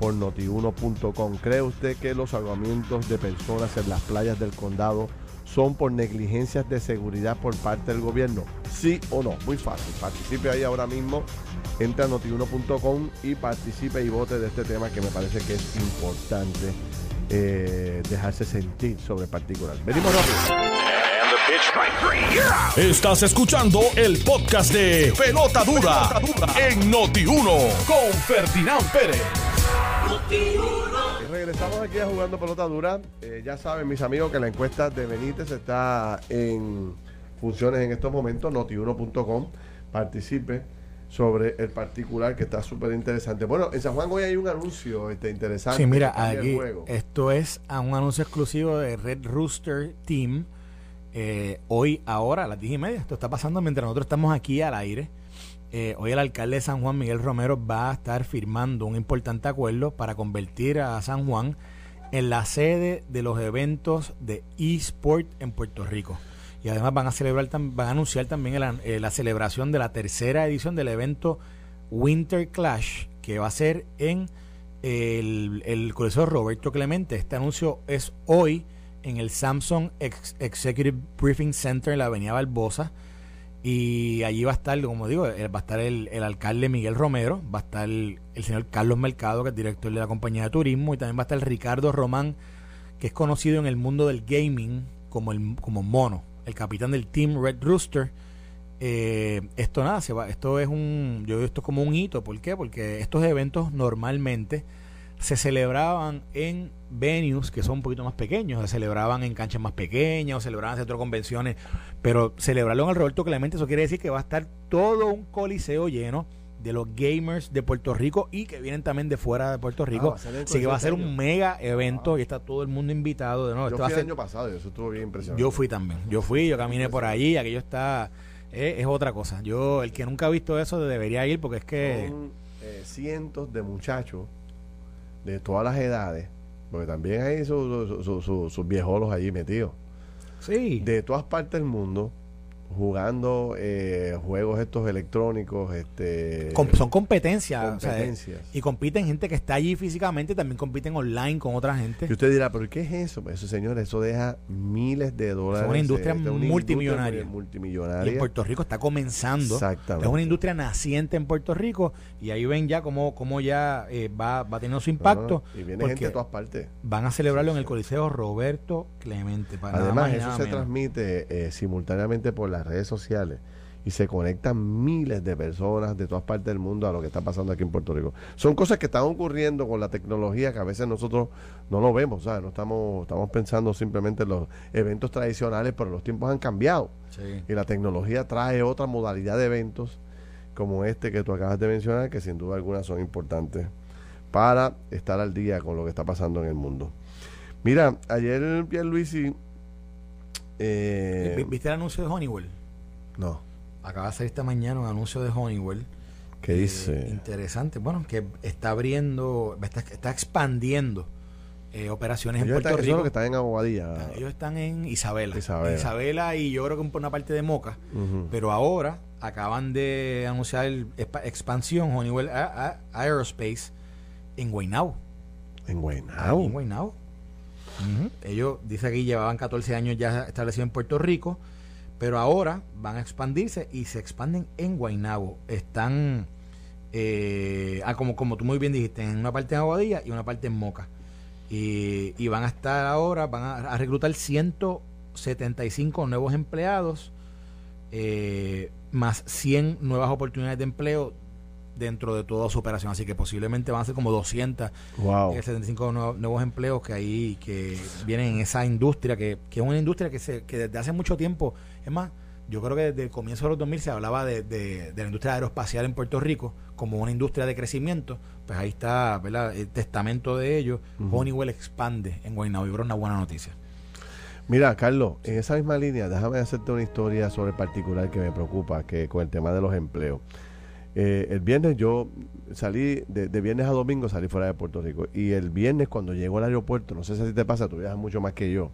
por notiuno.com. ¿Cree usted que los salvamientos de personas en las playas del condado son por negligencias de seguridad por parte del gobierno? ¿Sí o no? Muy fácil. Participe ahí ahora mismo. Entra a notiuno.com y participe y vote de este tema que me parece que es importante eh, dejarse sentir sobre el particular. Venimos rápido. Estás escuchando el podcast de Pelota Dura, en Noti1 con Ferdinand Pérez. Regresamos aquí a Jugando Pelota Dura. Eh, ya saben, mis amigos, que la encuesta de Benítez está en funciones en estos momentos, notiuno.com. Participe sobre el particular que está súper interesante. Bueno, en San Juan hoy hay un anuncio este, interesante. Sí, mira, aquí esto es a un anuncio exclusivo de Red Rooster Team Eh, hoy, ahora, a las 10 y media, esto está pasando mientras nosotros estamos aquí al aire. Eh, hoy el alcalde de San Juan, Miguel Romero, va a estar firmando un importante acuerdo para convertir a San Juan en la sede de los eventos de eSport en Puerto Rico. Y además van a celebrar, van a anunciar también eh, la celebración de la tercera edición del evento Winter Clash, que va a ser en el, el Coliseo Roberto Clemente. Este anuncio es hoy en el Samsung Executive Briefing Center en la Avenida Barbosa. Y allí va a estar, como digo, eh, va a estar el, alcalde Miguel Romero, va a estar el, señor Carlos Mercado, que es director de la compañía de turismo, y también va a estar Ricardo Román, que es conocido en el mundo del gaming como, el, como Mono, el capitán del Team Red Rooster. Eh, esto nada, se va, esto es un, yo veo esto como un hito, ¿por qué? Porque estos eventos normalmente se celebraban en venues que son un poquito más pequeños, se celebraban en canchas más pequeñas o celebraban en centros de convenciones, pero celebrarlo en el Roberto Clemente, eso quiere decir que va a estar todo un coliseo lleno de los gamers de Puerto Rico y que vienen también de fuera de Puerto Rico. Ah, Así que va a ser un mega evento ah. y está todo el mundo invitado. De nuevo. Yo fui el año pasado y eso estuvo bien impresionante. Yo fui también. Yo fui, yo caminé por allí, aquello está... Eh, es otra cosa. Yo, el que nunca ha visto eso, debería ir porque es que... Son eh, cientos de muchachos de todas las edades, porque también hay sus, sus, viejolos allí metidos. Sí. De todas partes del mundo, jugando eh, juegos estos electrónicos este son competencias, y compiten gente que está allí físicamente también compiten online con otra gente. Y usted dirá pero qué es eso pues eso señores eso deja miles de dólares es una industria multimillonaria. multimillonaria. Y en Puerto Rico está comenzando. Exactamente. es una industria naciente en Puerto Rico y ahí ven ya cómo, cómo ya eh, va, va teniendo su impacto y viene gente de todas partes. van a celebrarlo en el Coliseo Roberto Clemente además eso se transmite eh, simultáneamente por la las redes sociales y se conectan miles de personas de todas partes del mundo a lo que está pasando aquí en Puerto Rico. Son cosas que están ocurriendo con la tecnología que a veces nosotros no lo vemos, ¿sabes? No estamos, estamos pensando simplemente en los eventos tradicionales, pero los tiempos han cambiado. Y la tecnología trae otra modalidad de eventos como este que tú acabas de mencionar, que sin duda alguna son importantes para estar al día con lo que está pasando en el mundo. Mira, ayer Pierluisi eh, ¿Viste el anuncio de Honeywell? No. Acaba de salir esta mañana un anuncio de Honeywell. ¿Qué eh, dice? Interesante. Bueno, que está abriendo, está, expandiendo eh, operaciones en Puerto Rico. que están en Aguadilla. Ellos están en Isabela. Isabela. y yo creo que por una parte de Moca. Pero ahora acaban de anunciar el, expansión Honeywell Aerospace en Guaynabo. En Guaynabo. En Guaynabo. Ellos, dice que llevaban 14 años ya establecidos en Puerto Rico, pero ahora van a expandirse y se expanden en Guaynabo. Están, eh, ah, como, como tú muy bien dijiste, en una parte en Aguadilla y una parte en Moca. Y, van a estar ahora, van a, reclutar 175 nuevos empleados, eh, más 100 nuevas oportunidades de empleo dentro de toda su operación. Así que posiblemente van a ser como 200, wow. 75 nuevos, empleos que ahí que vienen en esa industria, que, que es una industria que, se, que desde hace mucho tiempo, es más, yo creo que desde el comienzo de los 2000 se hablaba de, de, la industria aeroespacial en Puerto Rico como una industria de crecimiento. Pues ahí está ¿verdad? el testamento de ello. Honeywell expande en Guaynabo y una buena noticia. Mira, Carlos, en esa misma línea, déjame hacerte una historia sobre el particular que me preocupa, que con el tema de los empleos. Eh, el viernes yo salí, de, viernes a domingo salí fuera de Puerto Rico. Y el viernes cuando llego al aeropuerto, no sé si te pasa, tú viajas mucho más que yo,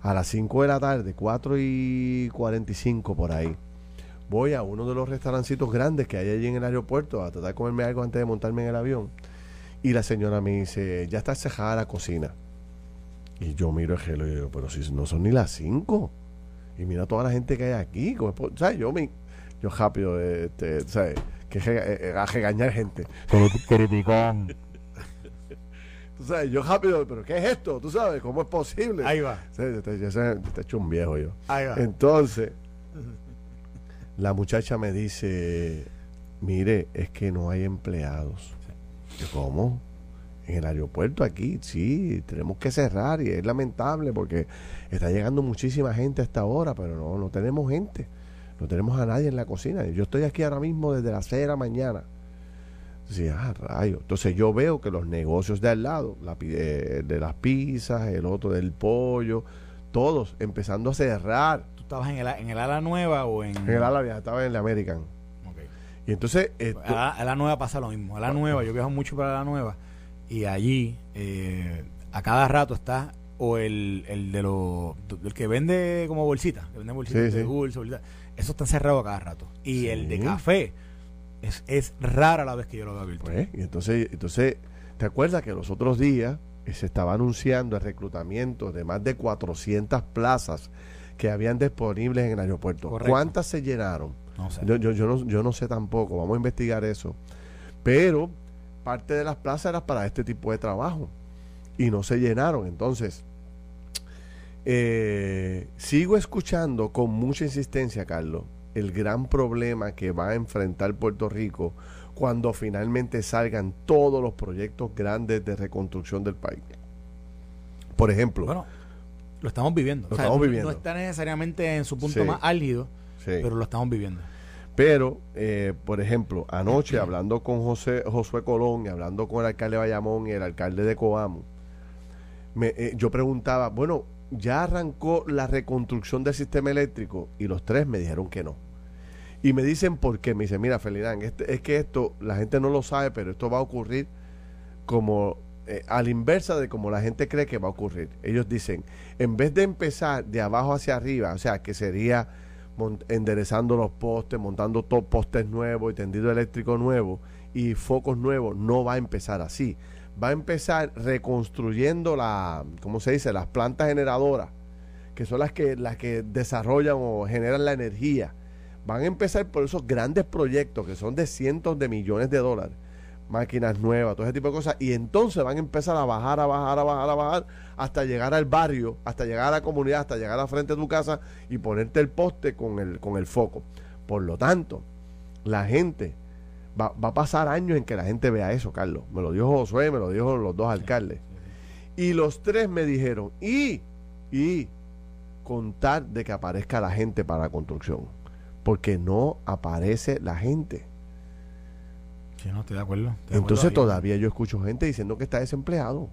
a las 5 de la tarde, 4 y 45 por ahí, voy a uno de los restaurancitos grandes que hay allí en el aeropuerto a tratar de comerme algo antes de montarme en el avión. Y la señora me dice, ya está cejada la cocina. Y yo miro el gelo y digo, pero si no son ni las 5. Y mira toda la gente que hay aquí. ¿sabes? Yo, me, yo rápido, este, ¿sabes? Que eh, a regañar gente. Criticón. Tú sabes, yo rápido, pero ¿qué es esto? Tú sabes, ¿cómo es posible? Ahí va. te, te, hecho un viejo yo. Ahí va. Entonces, la muchacha me dice, mire, es que no hay empleados. ¿Cómo? En el aeropuerto aquí, sí, tenemos que cerrar y es lamentable porque está llegando muchísima gente a esta hora, pero no, no tenemos gente. No tenemos a nadie en la cocina. Yo estoy aquí ahora mismo desde las 6 de la mañana. Sí, ah, rayo. Entonces yo veo que los negocios de al lado, la, eh, de las pizzas, el otro del pollo, todos empezando a cerrar. ¿Tú estabas en el, en el ala nueva o en...? En el ala vieja, estaba en el American. Ok. Y entonces... esto- A la, a la nueva pasa lo mismo. A la nueva, yo viajo mucho para la nueva y allí eh, a cada rato está o el, el de los el que vende como bolsitas, que vende bolsitas Sí, de sí. dulce, bolsitas, eso está cerrado a cada rato. Y Sí. el de café es, es rara la vez que yo lo veo abierto. Pues, y entonces, entonces, ¿te acuerdas que los otros días eh, se estaba anunciando el reclutamiento de más de 400 plazas que habían disponibles en el aeropuerto? Correcto. ¿Cuántas se llenaron? no sé. Yo, yo, yo, no, yo no sé tampoco, vamos a investigar eso. Pero parte de las plazas eran para este tipo de trabajo y no se llenaron. Entonces, eh, sigo escuchando con mucha insistencia, Carlos, el gran problema que va a enfrentar Puerto Rico cuando finalmente salgan todos los proyectos grandes de reconstrucción del país. Por ejemplo, Bueno, lo estamos viviendo. Lo estamos no- viviendo. No está necesariamente en su punto Sí. más álgido, sí. pero lo estamos viviendo. Pero, eh, por ejemplo, anoche hablando con José, Josué Colón y hablando con el alcalde de Bayamón y el alcalde de Coamo, me, eh, yo preguntaba, bueno, ¿ya arrancó la reconstrucción del sistema eléctrico? Y los tres me dijeron que no. Y me dicen por qué. Me dicen, mira, Felidán, este, es que esto, la gente no lo sabe, pero esto va a ocurrir como eh, a la inversa de como la gente cree que va a ocurrir. Ellos dicen, en vez de empezar de abajo hacia arriba, o sea, que sería enderezando los postes, montando to- postes nuevos y tendido eléctrico nuevo y focos nuevos, no va a empezar así. Va a empezar reconstruyendo la, ¿cómo se dice? Las plantas generadoras, que son las que, las que desarrollan o generan la energía. Van a empezar por esos grandes proyectos que son de cientos de millones de dólares máquinas nuevas, todo ese tipo de cosas, y entonces van a empezar a bajar, a bajar, a bajar, a bajar, hasta llegar al barrio, hasta llegar a la comunidad, hasta llegar a frente de tu casa y ponerte el poste con el, con el foco. Por lo tanto, la gente, va, va a pasar años en que la gente vea eso, Carlos. Me lo dijo Josué, me lo dijo los dos alcaldes. Y los tres me dijeron, y, y contar de que aparezca la gente para la construcción. Porque no aparece la gente. Sí, no, estoy de acuerdo. estoy de Entonces acuerdo todavía yo escucho gente diciendo que está desempleado.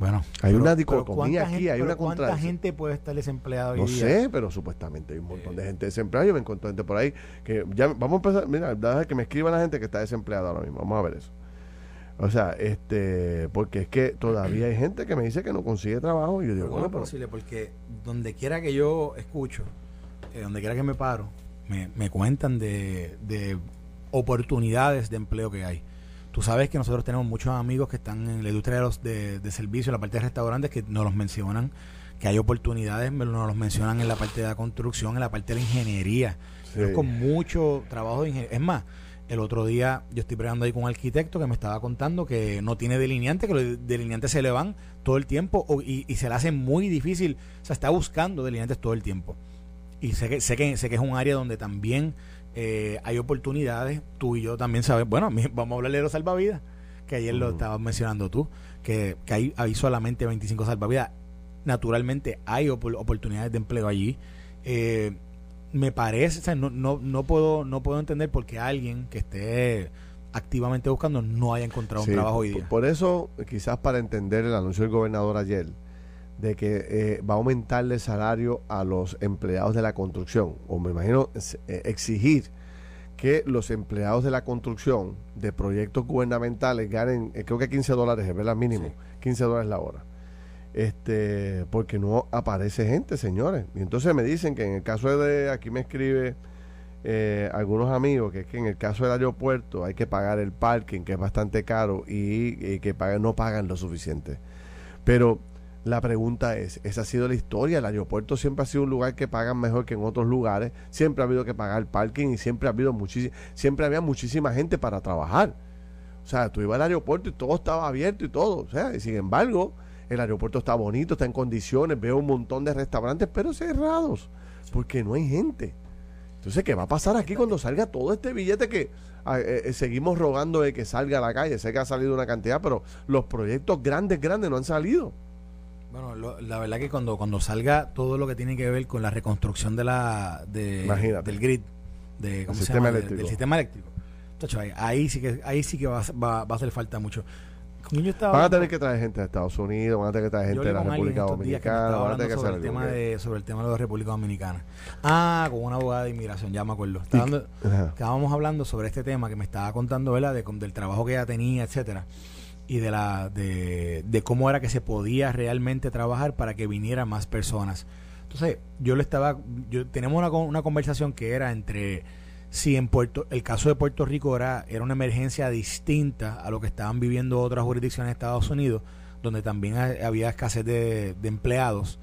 Bueno, Hay una dicotomía ¿cuánta aquí, gente- hay una ¿Cuánta contradicción. gente puede estar desempleada hoy No día? sé, pero supuestamente hay un montón de gente desempleada. Yo me encontré gente por ahí que ya vamos a empezar, mira, deja que me escriban la gente que está desempleada ahora mismo. Vamos a ver eso. O sea, este, porque es que todavía hay gente que me dice que no consigue trabajo y yo digo, Pero ¿cómo bueno, es pero posible? Porque donde quiera que yo escucho, eh, donde quiera que me paro, me, me cuentan de, de oportunidades de empleo que hay. Tú sabes que nosotros tenemos muchos amigos que están en la industria de, los, de, de servicio, en la parte de restaurantes, que nos los mencionan, que hay oportunidades, nos los mencionan en la parte de la construcción, en la parte de la ingeniería. Sí. Yo con mucho trabajo de ingeniería. Es más, el otro día yo estoy pregando ahí con un arquitecto que me estaba contando que no tiene delineante, que los delineantes se le van todo el tiempo o- y, y se le hace muy difícil. O sea, está buscando delineantes todo el tiempo. Y sé que, sé que, sé que es un área donde también eh, hay oportunidades. Tú y yo también sabes. Bueno, vamos a hablar de los salvavidas, que ayer lo estabas mencionando tú, que, que hay, hay solamente 25 salvavidas. Naturalmente hay opor- oportunidades de empleo allí. Eh, me parece, o sea, no, no, no, puedo, no puedo entender por qué alguien que esté activamente buscando no haya encontrado Sí, un trabajo hoy día. Por eso, quizás para entender el anuncio del gobernador ayer, de que eh, va a aumentarle el salario a los empleados de la construcción, o me imagino eh, exigir que los empleados de la construcción de proyectos gubernamentales ganen, eh, creo que 15 dólares, es verdad, mínimo, Sí. 15 dólares la hora. Este, porque no aparece gente, señores. Y entonces me dicen que en el caso de, aquí me escribe algunos amigos, que es que en el caso del aeropuerto hay que pagar el parking, que es bastante caro, y, y que pagan, no pagan lo suficiente. Pero la pregunta es, esa ha sido la historia, el aeropuerto siempre ha sido un lugar que pagan mejor que en otros lugares, siempre ha habido que pagar parking y siempre ha habido siempre había muchísima gente para trabajar. O sea, tú ibas al aeropuerto y todo estaba abierto y todo. O sea, y sin embargo, el aeropuerto está bonito, está en condiciones, veo un montón de restaurantes, pero cerrados, porque no hay gente. Entonces, ¿qué va a pasar aquí cuando salga todo este billete que ah, eh, eh, seguimos rogando de que salga a la calle? Sé que ha salido una cantidad, pero los proyectos grandes, grandes no han salido. Bueno, lo- la verdad que cuando, cuando salga todo lo que tiene que ver con la reconstrucción de la de, Imagínate. del grid, de, ¿cómo se sistema llama? Eléctrico. del sistema eléctrico. Tacho, ahí, ahí sí que ahí sí que va, va, va a hacer falta mucho. van a tener que traer gente de Estados Unidos, van a tener que traer gente de la República Dominicana, van a tener que sobre el, tema de, sobre el tema de la República Dominicana. Ah, con una abogada de inmigración, ya me acuerdo. estábamos hablando sobre este tema que me estaba contando, ¿verdad? De, del trabajo que ella tenía, etcétera y de la de, de, cómo era que se podía realmente trabajar para que vinieran más personas. Entonces, yo le estaba yo tenemos una, una conversación que era entre si en Puerto el caso de Puerto Rico era, era una emergencia distinta a lo que estaban viviendo otras jurisdicciones de Estados Unidos, donde también había escasez de, empleados.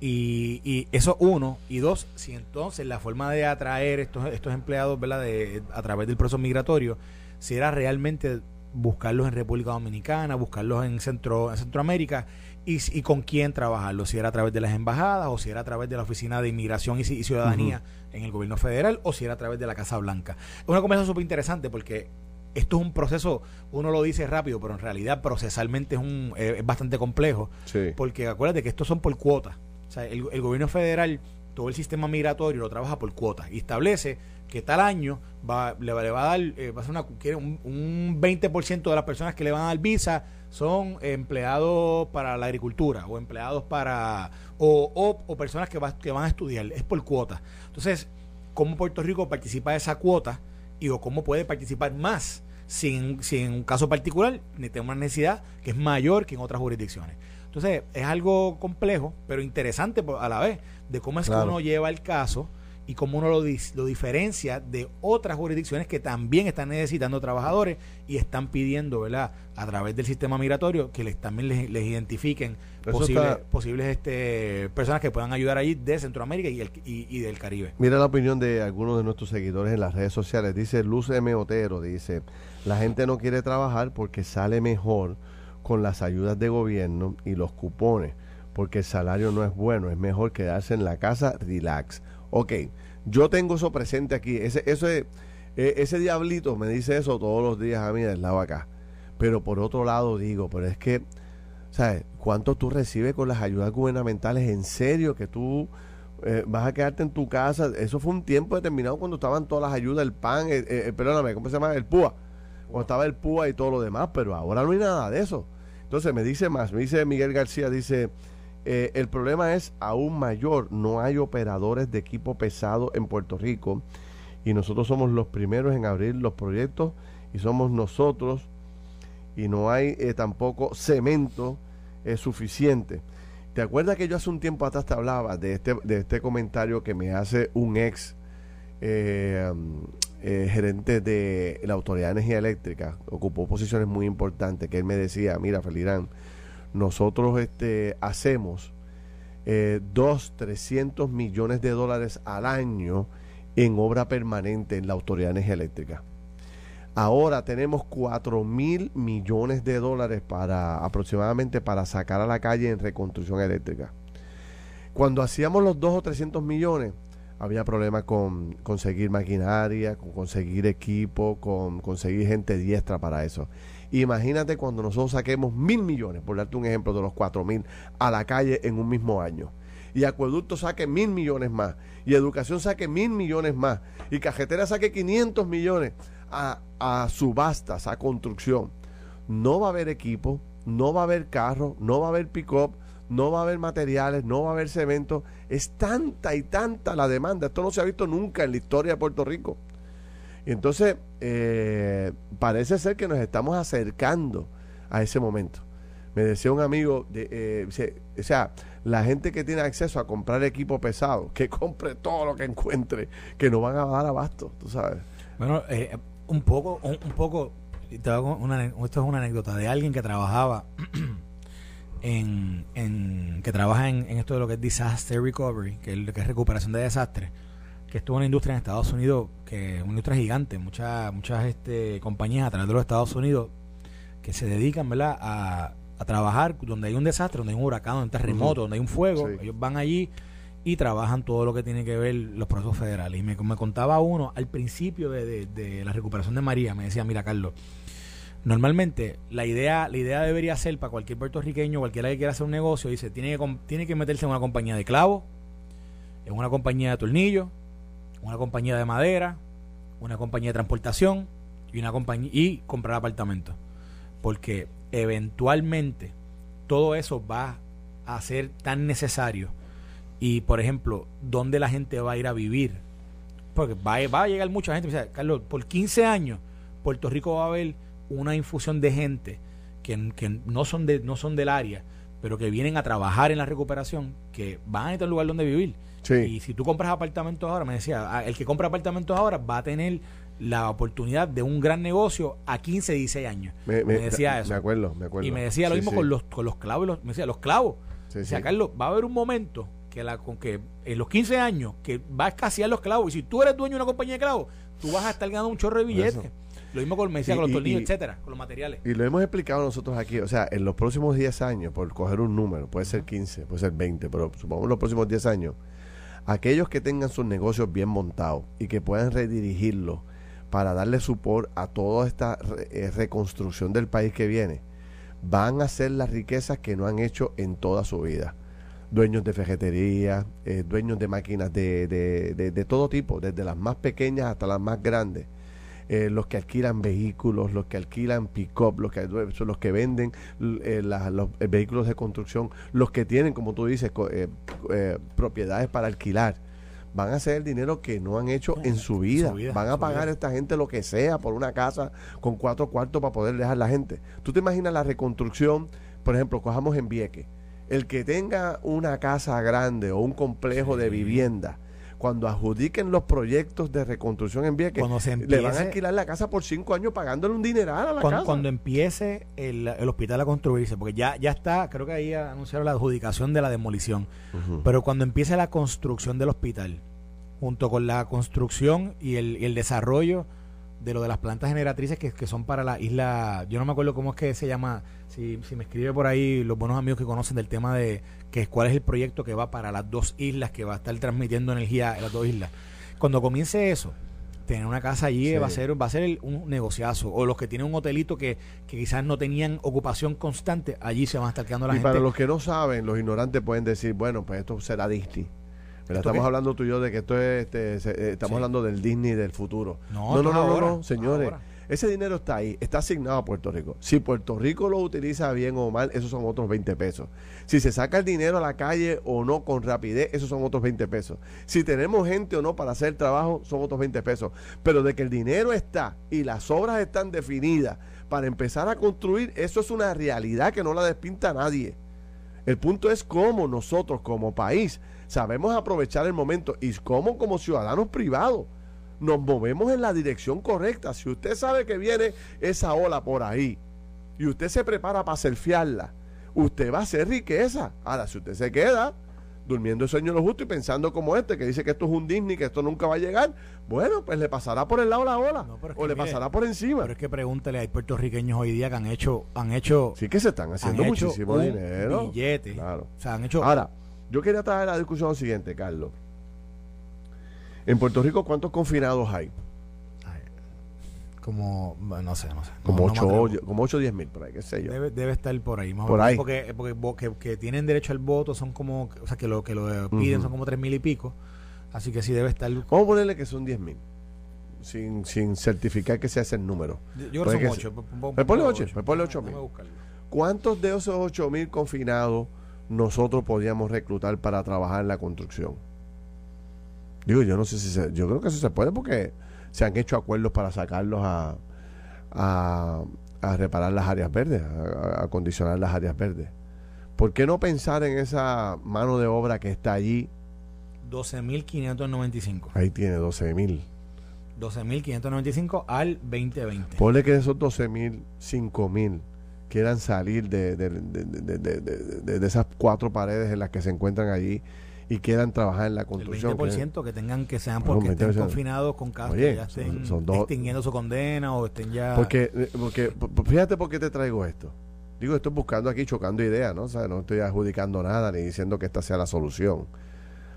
Y, y, eso uno. Y dos, si entonces la forma de atraer estos, estos empleados ¿verdad? De, a través del proceso migratorio, si era realmente buscarlos en República Dominicana, buscarlos en, Centro, en Centroamérica y, con quién trabajarlo, si era a través de las embajadas o si era a través de la Oficina de Inmigración y, Ciudadanía en el gobierno federal o si era a través de la Casa Blanca. Es una conversación súper interesante porque esto es un proceso, uno lo dice rápido, pero en realidad procesalmente es, un, eh, es bastante complejo. Porque acuérdate que estos son por cuotas. O sea, el, el gobierno federal, todo el sistema migratorio lo trabaja por cuotas y establece que tal año va, le, va, a dar, eh, va a ser una, un, un 20% de las personas que le van a dar visa son empleados para la agricultura o empleados para o, o, personas que, que van a estudiar es por cuota entonces cómo Puerto Rico participa de esa cuota y o cómo puede participar más sin, sin en un caso particular tenemos una necesidad que es mayor que en otras jurisdicciones entonces es algo complejo pero interesante a la vez de cómo es que uno lleva el caso y cómo uno lo, lo diferencia de otras jurisdicciones que también están necesitando trabajadores y están pidiendo, ¿verdad?, a través del sistema migratorio que les, también les, identifiquen posibles, posibles este, personas que puedan ayudar allí de Centroamérica y, el, y, del Caribe. Mira la opinión de algunos de nuestros seguidores en las redes sociales. Dice Luz M. Otero, dice, la gente no quiere trabajar porque sale mejor con las ayudas de gobierno y los cupones, porque el salario no es bueno, es mejor quedarse en la casa relax. Ok, yo tengo eso presente aquí. Ese, ese, ese diablito me dice eso todos los días a mí del lado acá. Pero por otro lado digo, pero es que, ¿sabes? ¿Cuánto tú recibes con las ayudas gubernamentales? ¿En serio que tú eh, vas a quedarte en tu casa? Eso fue un tiempo determinado cuando estaban todas las ayudas, el PAN, eh, eh, perdóname, ¿cómo se llama? El PUA. Cuando estaba el PUA y todo lo demás, pero ahora no hay nada de eso. Entonces me dice más, me dice Miguel García, dice, eh, el problema es aún mayor, no hay operadores de equipo pesado en Puerto Rico y nosotros somos los primeros en abrir los proyectos y somos nosotros y no hay eh, tampoco cemento eh, suficiente. ¿Te acuerdas que yo hace un tiempo atrás te hablaba de este, de este comentario que me hace un ex gerente de la Autoridad de Energía Eléctrica? Ocupó posiciones muy importantes que él me decía, mira Felirán, nosotros este, hacemos eh, dos, 300 millones de dólares al año en obra permanente en la Autoridad de Energía Eléctrica. Ahora tenemos 4 mil millones de dólares para aproximadamente para sacar a la calle en reconstrucción eléctrica. Cuando hacíamos los 2 o 300 millones, había problemas con conseguir maquinaria, con conseguir equipo, con conseguir gente diestra para eso. Imagínate cuando nosotros saquemos mil millones, por darte un ejemplo de los cuatro mil, a la calle en un mismo año. Y Acueducto saque mil millones más. Y Educación saque mil millones más. Y Cajetera saque 500 millones a, a subastas, a construcción. No va a haber equipo, no va a haber carro, no va a haber pick-up, no va a haber materiales, no va a haber cemento. Es tanta y tanta la demanda. Esto no se ha visto nunca en la historia de Puerto Rico. Y entonces, eh, parece ser que nos estamos acercando a ese momento. Me decía un amigo, de, eh, o sea, la gente que tiene acceso a comprar equipo pesado, que compre todo lo que encuentre, que no van a dar abasto, tú sabes. Bueno, eh, un poco, un, poco, una, esto es una anécdota de alguien que trabajaba en, en que trabaja en, esto de lo que es disaster recovery, que es, que es recuperación de desastres que estuvo en la industria en Estados Unidos, que es una industria gigante, muchas muchas este, compañías a través de los Estados Unidos que se dedican ¿verdad? A, trabajar donde hay un desastre, donde hay un huracán, donde hay un terremoto, donde hay un fuego, ellos van allí y trabajan todo lo que tiene que ver los procesos federales. Y me, contaba uno al principio de, la recuperación de María, me decía, mira Carlos, normalmente la idea, la idea debería ser para cualquier puertorriqueño, cualquiera que quiera hacer un negocio, dice, tiene que, tiene que meterse en una compañía de clavos, en una compañía de tornillos, una compañía de madera, una compañía de transportación y una compañía y comprar apartamentos. Porque eventualmente todo eso va a ser tan necesario. Y, por ejemplo, ¿dónde la gente va a ir a vivir? Porque va, a llegar mucha gente. Carlos, por 15 años, Puerto Rico va a haber una infusión de gente que, que no, son de, no son del área, pero que vienen a trabajar en la recuperación, que van a necesitar un lugar donde vivir. Y si tú compras apartamentos ahora, me decía, ah, el que compra apartamentos ahora va a tener la oportunidad de un gran negocio a 15, 16 años. Me, decía eso. Me acuerdo, me acuerdo. Y me decía lo mismo con los con los clavos, los, me decía, los clavos. o sea, Carlos, va a haber un momento que la con que en los 15 años que va a escasear los clavos y si tú eres dueño de una compañía de clavos, tú vas a estar ganando un chorro de billetes. Lo mismo con, con los tornillos, etcétera, con los materiales. Y lo hemos explicado nosotros aquí, o sea, en los próximos 10 años, por coger un número, puede ser 15, puede ser 20, pero supongamos los próximos 10 años, aquellos que tengan sus negocios bien montados y que puedan redirigirlos para darle support a toda esta eh, reconstrucción del país que viene, van a ser las riquezas que no han hecho en toda su vida. Dueños de ferretería, eh, dueños de máquinas de, de, de, todo tipo, desde las más pequeñas hasta las más grandes. Eh, los que alquilan vehículos, los que alquilan pick-up, los que, los que venden los vehículos de construcción, los que tienen, como tú dices, propiedades para alquilar van a hacer el dinero que no han hecho en su vida. van a pagar a esta gente lo que sea por una casa con cuatro cuartos para poder dejar la gente. ¿Tú te imaginas la reconstrucción? Por ejemplo, cojamos en Vieque. El que tenga una casa grande o un complejo de vivienda, cuando adjudiquen los proyectos de reconstrucción en Vieques, le van a alquilar la casa por cinco años pagándole un dineral a la cuando, casa. Cuando empiece el, hospital a construirse, porque ya, ya está, creo que ahí anunciaron la adjudicación de la demolición, pero cuando empiece la construcción del hospital, junto con la construcción y el, desarrollo de lo de las plantas generatrices que, que, son para la isla, yo no me acuerdo cómo es que se llama, si, si me escribe por ahí los buenos amigos que conocen del tema de que cuál es el proyecto que va para las dos islas, que va a estar transmitiendo energía en las dos islas. Cuando comience eso, tener una casa allí va a ser va a ser un negociazo. O los que tienen un hotelito que, que, quizás no tenían ocupación constante allí se van a estar quedando la y gente para los que no saben los ignorantes pueden decir bueno pues esto será Disney estamos hablando tú y yo de que esto es este, eh, estamos hablando del Disney del futuro no no no no, señores ese dinero está ahí, está asignado a Puerto Rico. Si Puerto Rico lo utiliza bien o mal, esos son otros 20 pesos. Si se saca el dinero a la calle o no con rapidez, esos son otros 20 pesos. Si tenemos gente o no para hacer el trabajo, son otros 20 pesos. Pero de que el dinero está y las obras están definidas para empezar a construir, eso es una realidad que no la despinta nadie. El punto es cómo nosotros como país sabemos aprovechar el momento y cómo como ciudadanos privados nos movemos en la dirección correcta. Si usted sabe que viene esa ola por ahí y usted se prepara para surfearla, usted va a hacer riqueza. Ahora, si usted se queda durmiendo el sueño lo justo y pensando como este, que dice que esto es un Disney, que esto nunca va a llegar, bueno, pues le pasará por el lado la ola o le pasará por encima. Pero es que pregúntele, hay puertorriqueños hoy día que han hecho, han hecho... Sí que se están haciendo muchísimo dinero. Billete. Claro. O sea, han hecho... Ahora, yo quería traer la discusión lo siguiente, Carlos. En Puerto Rico, ¿cuántos confinados hay? Como, no sé, no sé. Como 8 como ocho, 10 mil, por ahí, qué sé yo. Debe, debe estar por ahí. Más por ahí. Porque, porque que, tienen derecho al voto son como, o sea, que lo que lo piden son como 3 mil y pico. Así que sí debe estar. Vamos a ponerle que son 10 mil. Sin, sin certificar que se hace el número. Yo creo que son 8. Me ponle 8, me ponle 8 mil. ¿Cuántos de esos 8 mil confinados nosotros podíamos reclutar para trabajar en la construcción? Digo, yo no sé si se, yo creo que eso se puede porque se han hecho acuerdos para sacarlos a, a, reparar las áreas verdes, a, acondicionar las áreas verdes. ¿Por qué no pensar en esa mano de obra que está allí? 12.595. Ahí tiene 12.000. 12.595 al 2020. Ponle que esos 12.000, 5.000 quieran salir de, de, de, de, esas cuatro paredes en las que se encuentran allí y quiedan trabajar en la construcción. El 20% que, tengan que sean porque estén confinados con casos que ya estén extinguiendo su condena o estén ya... Porque, eh, porque, fíjate por qué te traigo esto. Digo, estoy buscando aquí, chocando ideas, ¿no? O sea, no estoy adjudicando nada ni diciendo que esta sea la solución.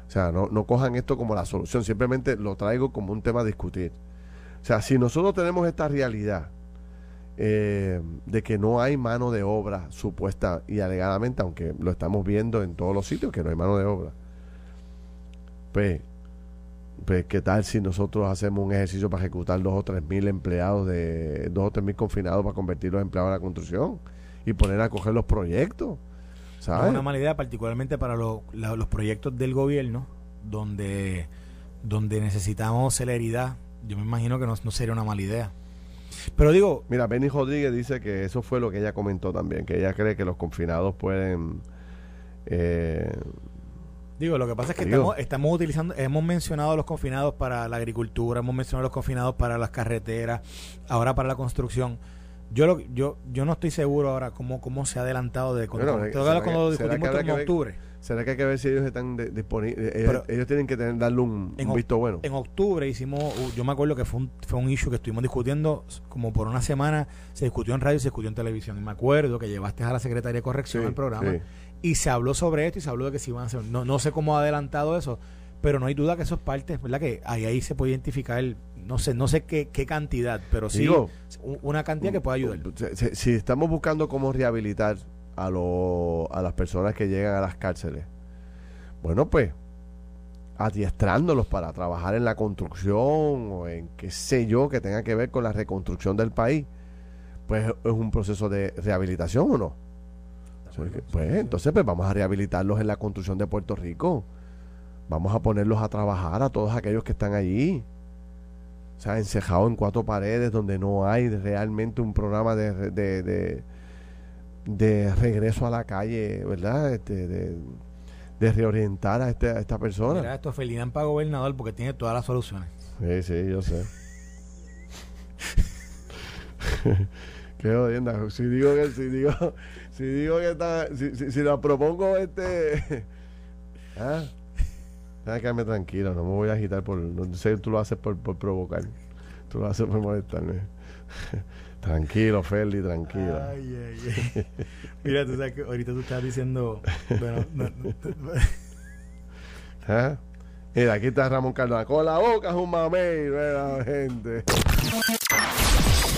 O sea, no, no cojan esto como la solución, simplemente lo traigo como un tema a discutir. O sea, si nosotros tenemos esta realidad eh, de que no hay mano de obra supuesta y alegadamente, aunque lo estamos viendo en todos los sitios, que no hay mano de obra, pues, pues, ¿qué tal si nosotros hacemos un ejercicio para ejecutar dos o tres mil empleados, de dos o tres mil confinados para convertirlos en empleados en la construcción? y poner a coger los proyectos. ¿sabes? Es una mala idea, particularmente para los proyectos del gobierno, donde, donde necesitamos celeridad. Yo me imagino que no, no sería una mala idea. Pero digo. Mira, Benny Rodríguez dice que eso fue lo que ella comentó también, que ella cree que los confinados pueden. Eh, digo, lo que pasa es que estamos, estamos utilizando, hemos mencionado los confinados para la agricultura, hemos mencionado los confinados para las carreteras, ahora para la construcción. Yo lo, yo yo no estoy seguro ahora cómo, cómo se ha adelantado de bueno, cuando discutimos en octubre. ¿Será que hay que ver si ellos están disponibles? Ellos, tienen que tener, darle un, visto bueno. En octubre hicimos, yo me acuerdo que fue un, fue un issue que estuvimos discutiendo como por una semana, se discutió en radio y se discutió en televisión. Y me acuerdo que llevaste a la Secretaría de Corrección al programa y se habló sobre esto y se habló de que se iban a hacer. No, no sé cómo ha adelantado eso, pero no hay duda que eso es parte, ¿verdad? Que ahí, ahí se puede identificar el, no sé, no sé qué, qué cantidad, pero sí una cantidad que pueda ayudar. Si, estamos buscando cómo rehabilitar a, a las personas que llegan a las cárceles. Bueno, pues adiestrándolos para trabajar en la construcción o en qué sé yo que tenga que ver con la reconstrucción del país, pues es un proceso de rehabilitación o no. Pues entonces pues vamos a rehabilitarlos en la construcción de Puerto Rico. Vamos a ponerlos a trabajar a todos aquellos que están allí. O sea, encejados en cuatro paredes donde no hay realmente un programa de, de de regreso a la calle, ¿verdad? Este, de, reorientar a, este, a esta persona. Mira, esto Felidán para gobernador porque tiene todas las soluciones. Sí, sí, yo sé. Qué jodienda. Si digo que, si digo, si digo que está, si, si, la propongo este, ¿ah? Déjame quedarme tranquilo, no me voy a agitar por, no sé, tú lo haces por, por provocar, tú lo haces por molestarme. Tranquilo, Feli, tranquilo. Ay, ay, ay. Mira, tú sabes que ahorita tú estás diciendo. Bueno, ¿Ah? Mira, aquí está Ramón Cardona. Con la boca es un mamey, la gente.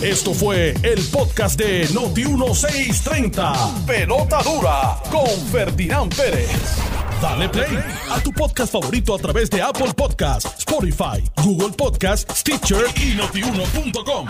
Esto fue el podcast de Noti1630. Pelota dura con Ferdinand Pérez. Dale play a tu podcast favorito a través de Apple Podcasts, Spotify, Google Podcasts, Stitcher y notiuno.com.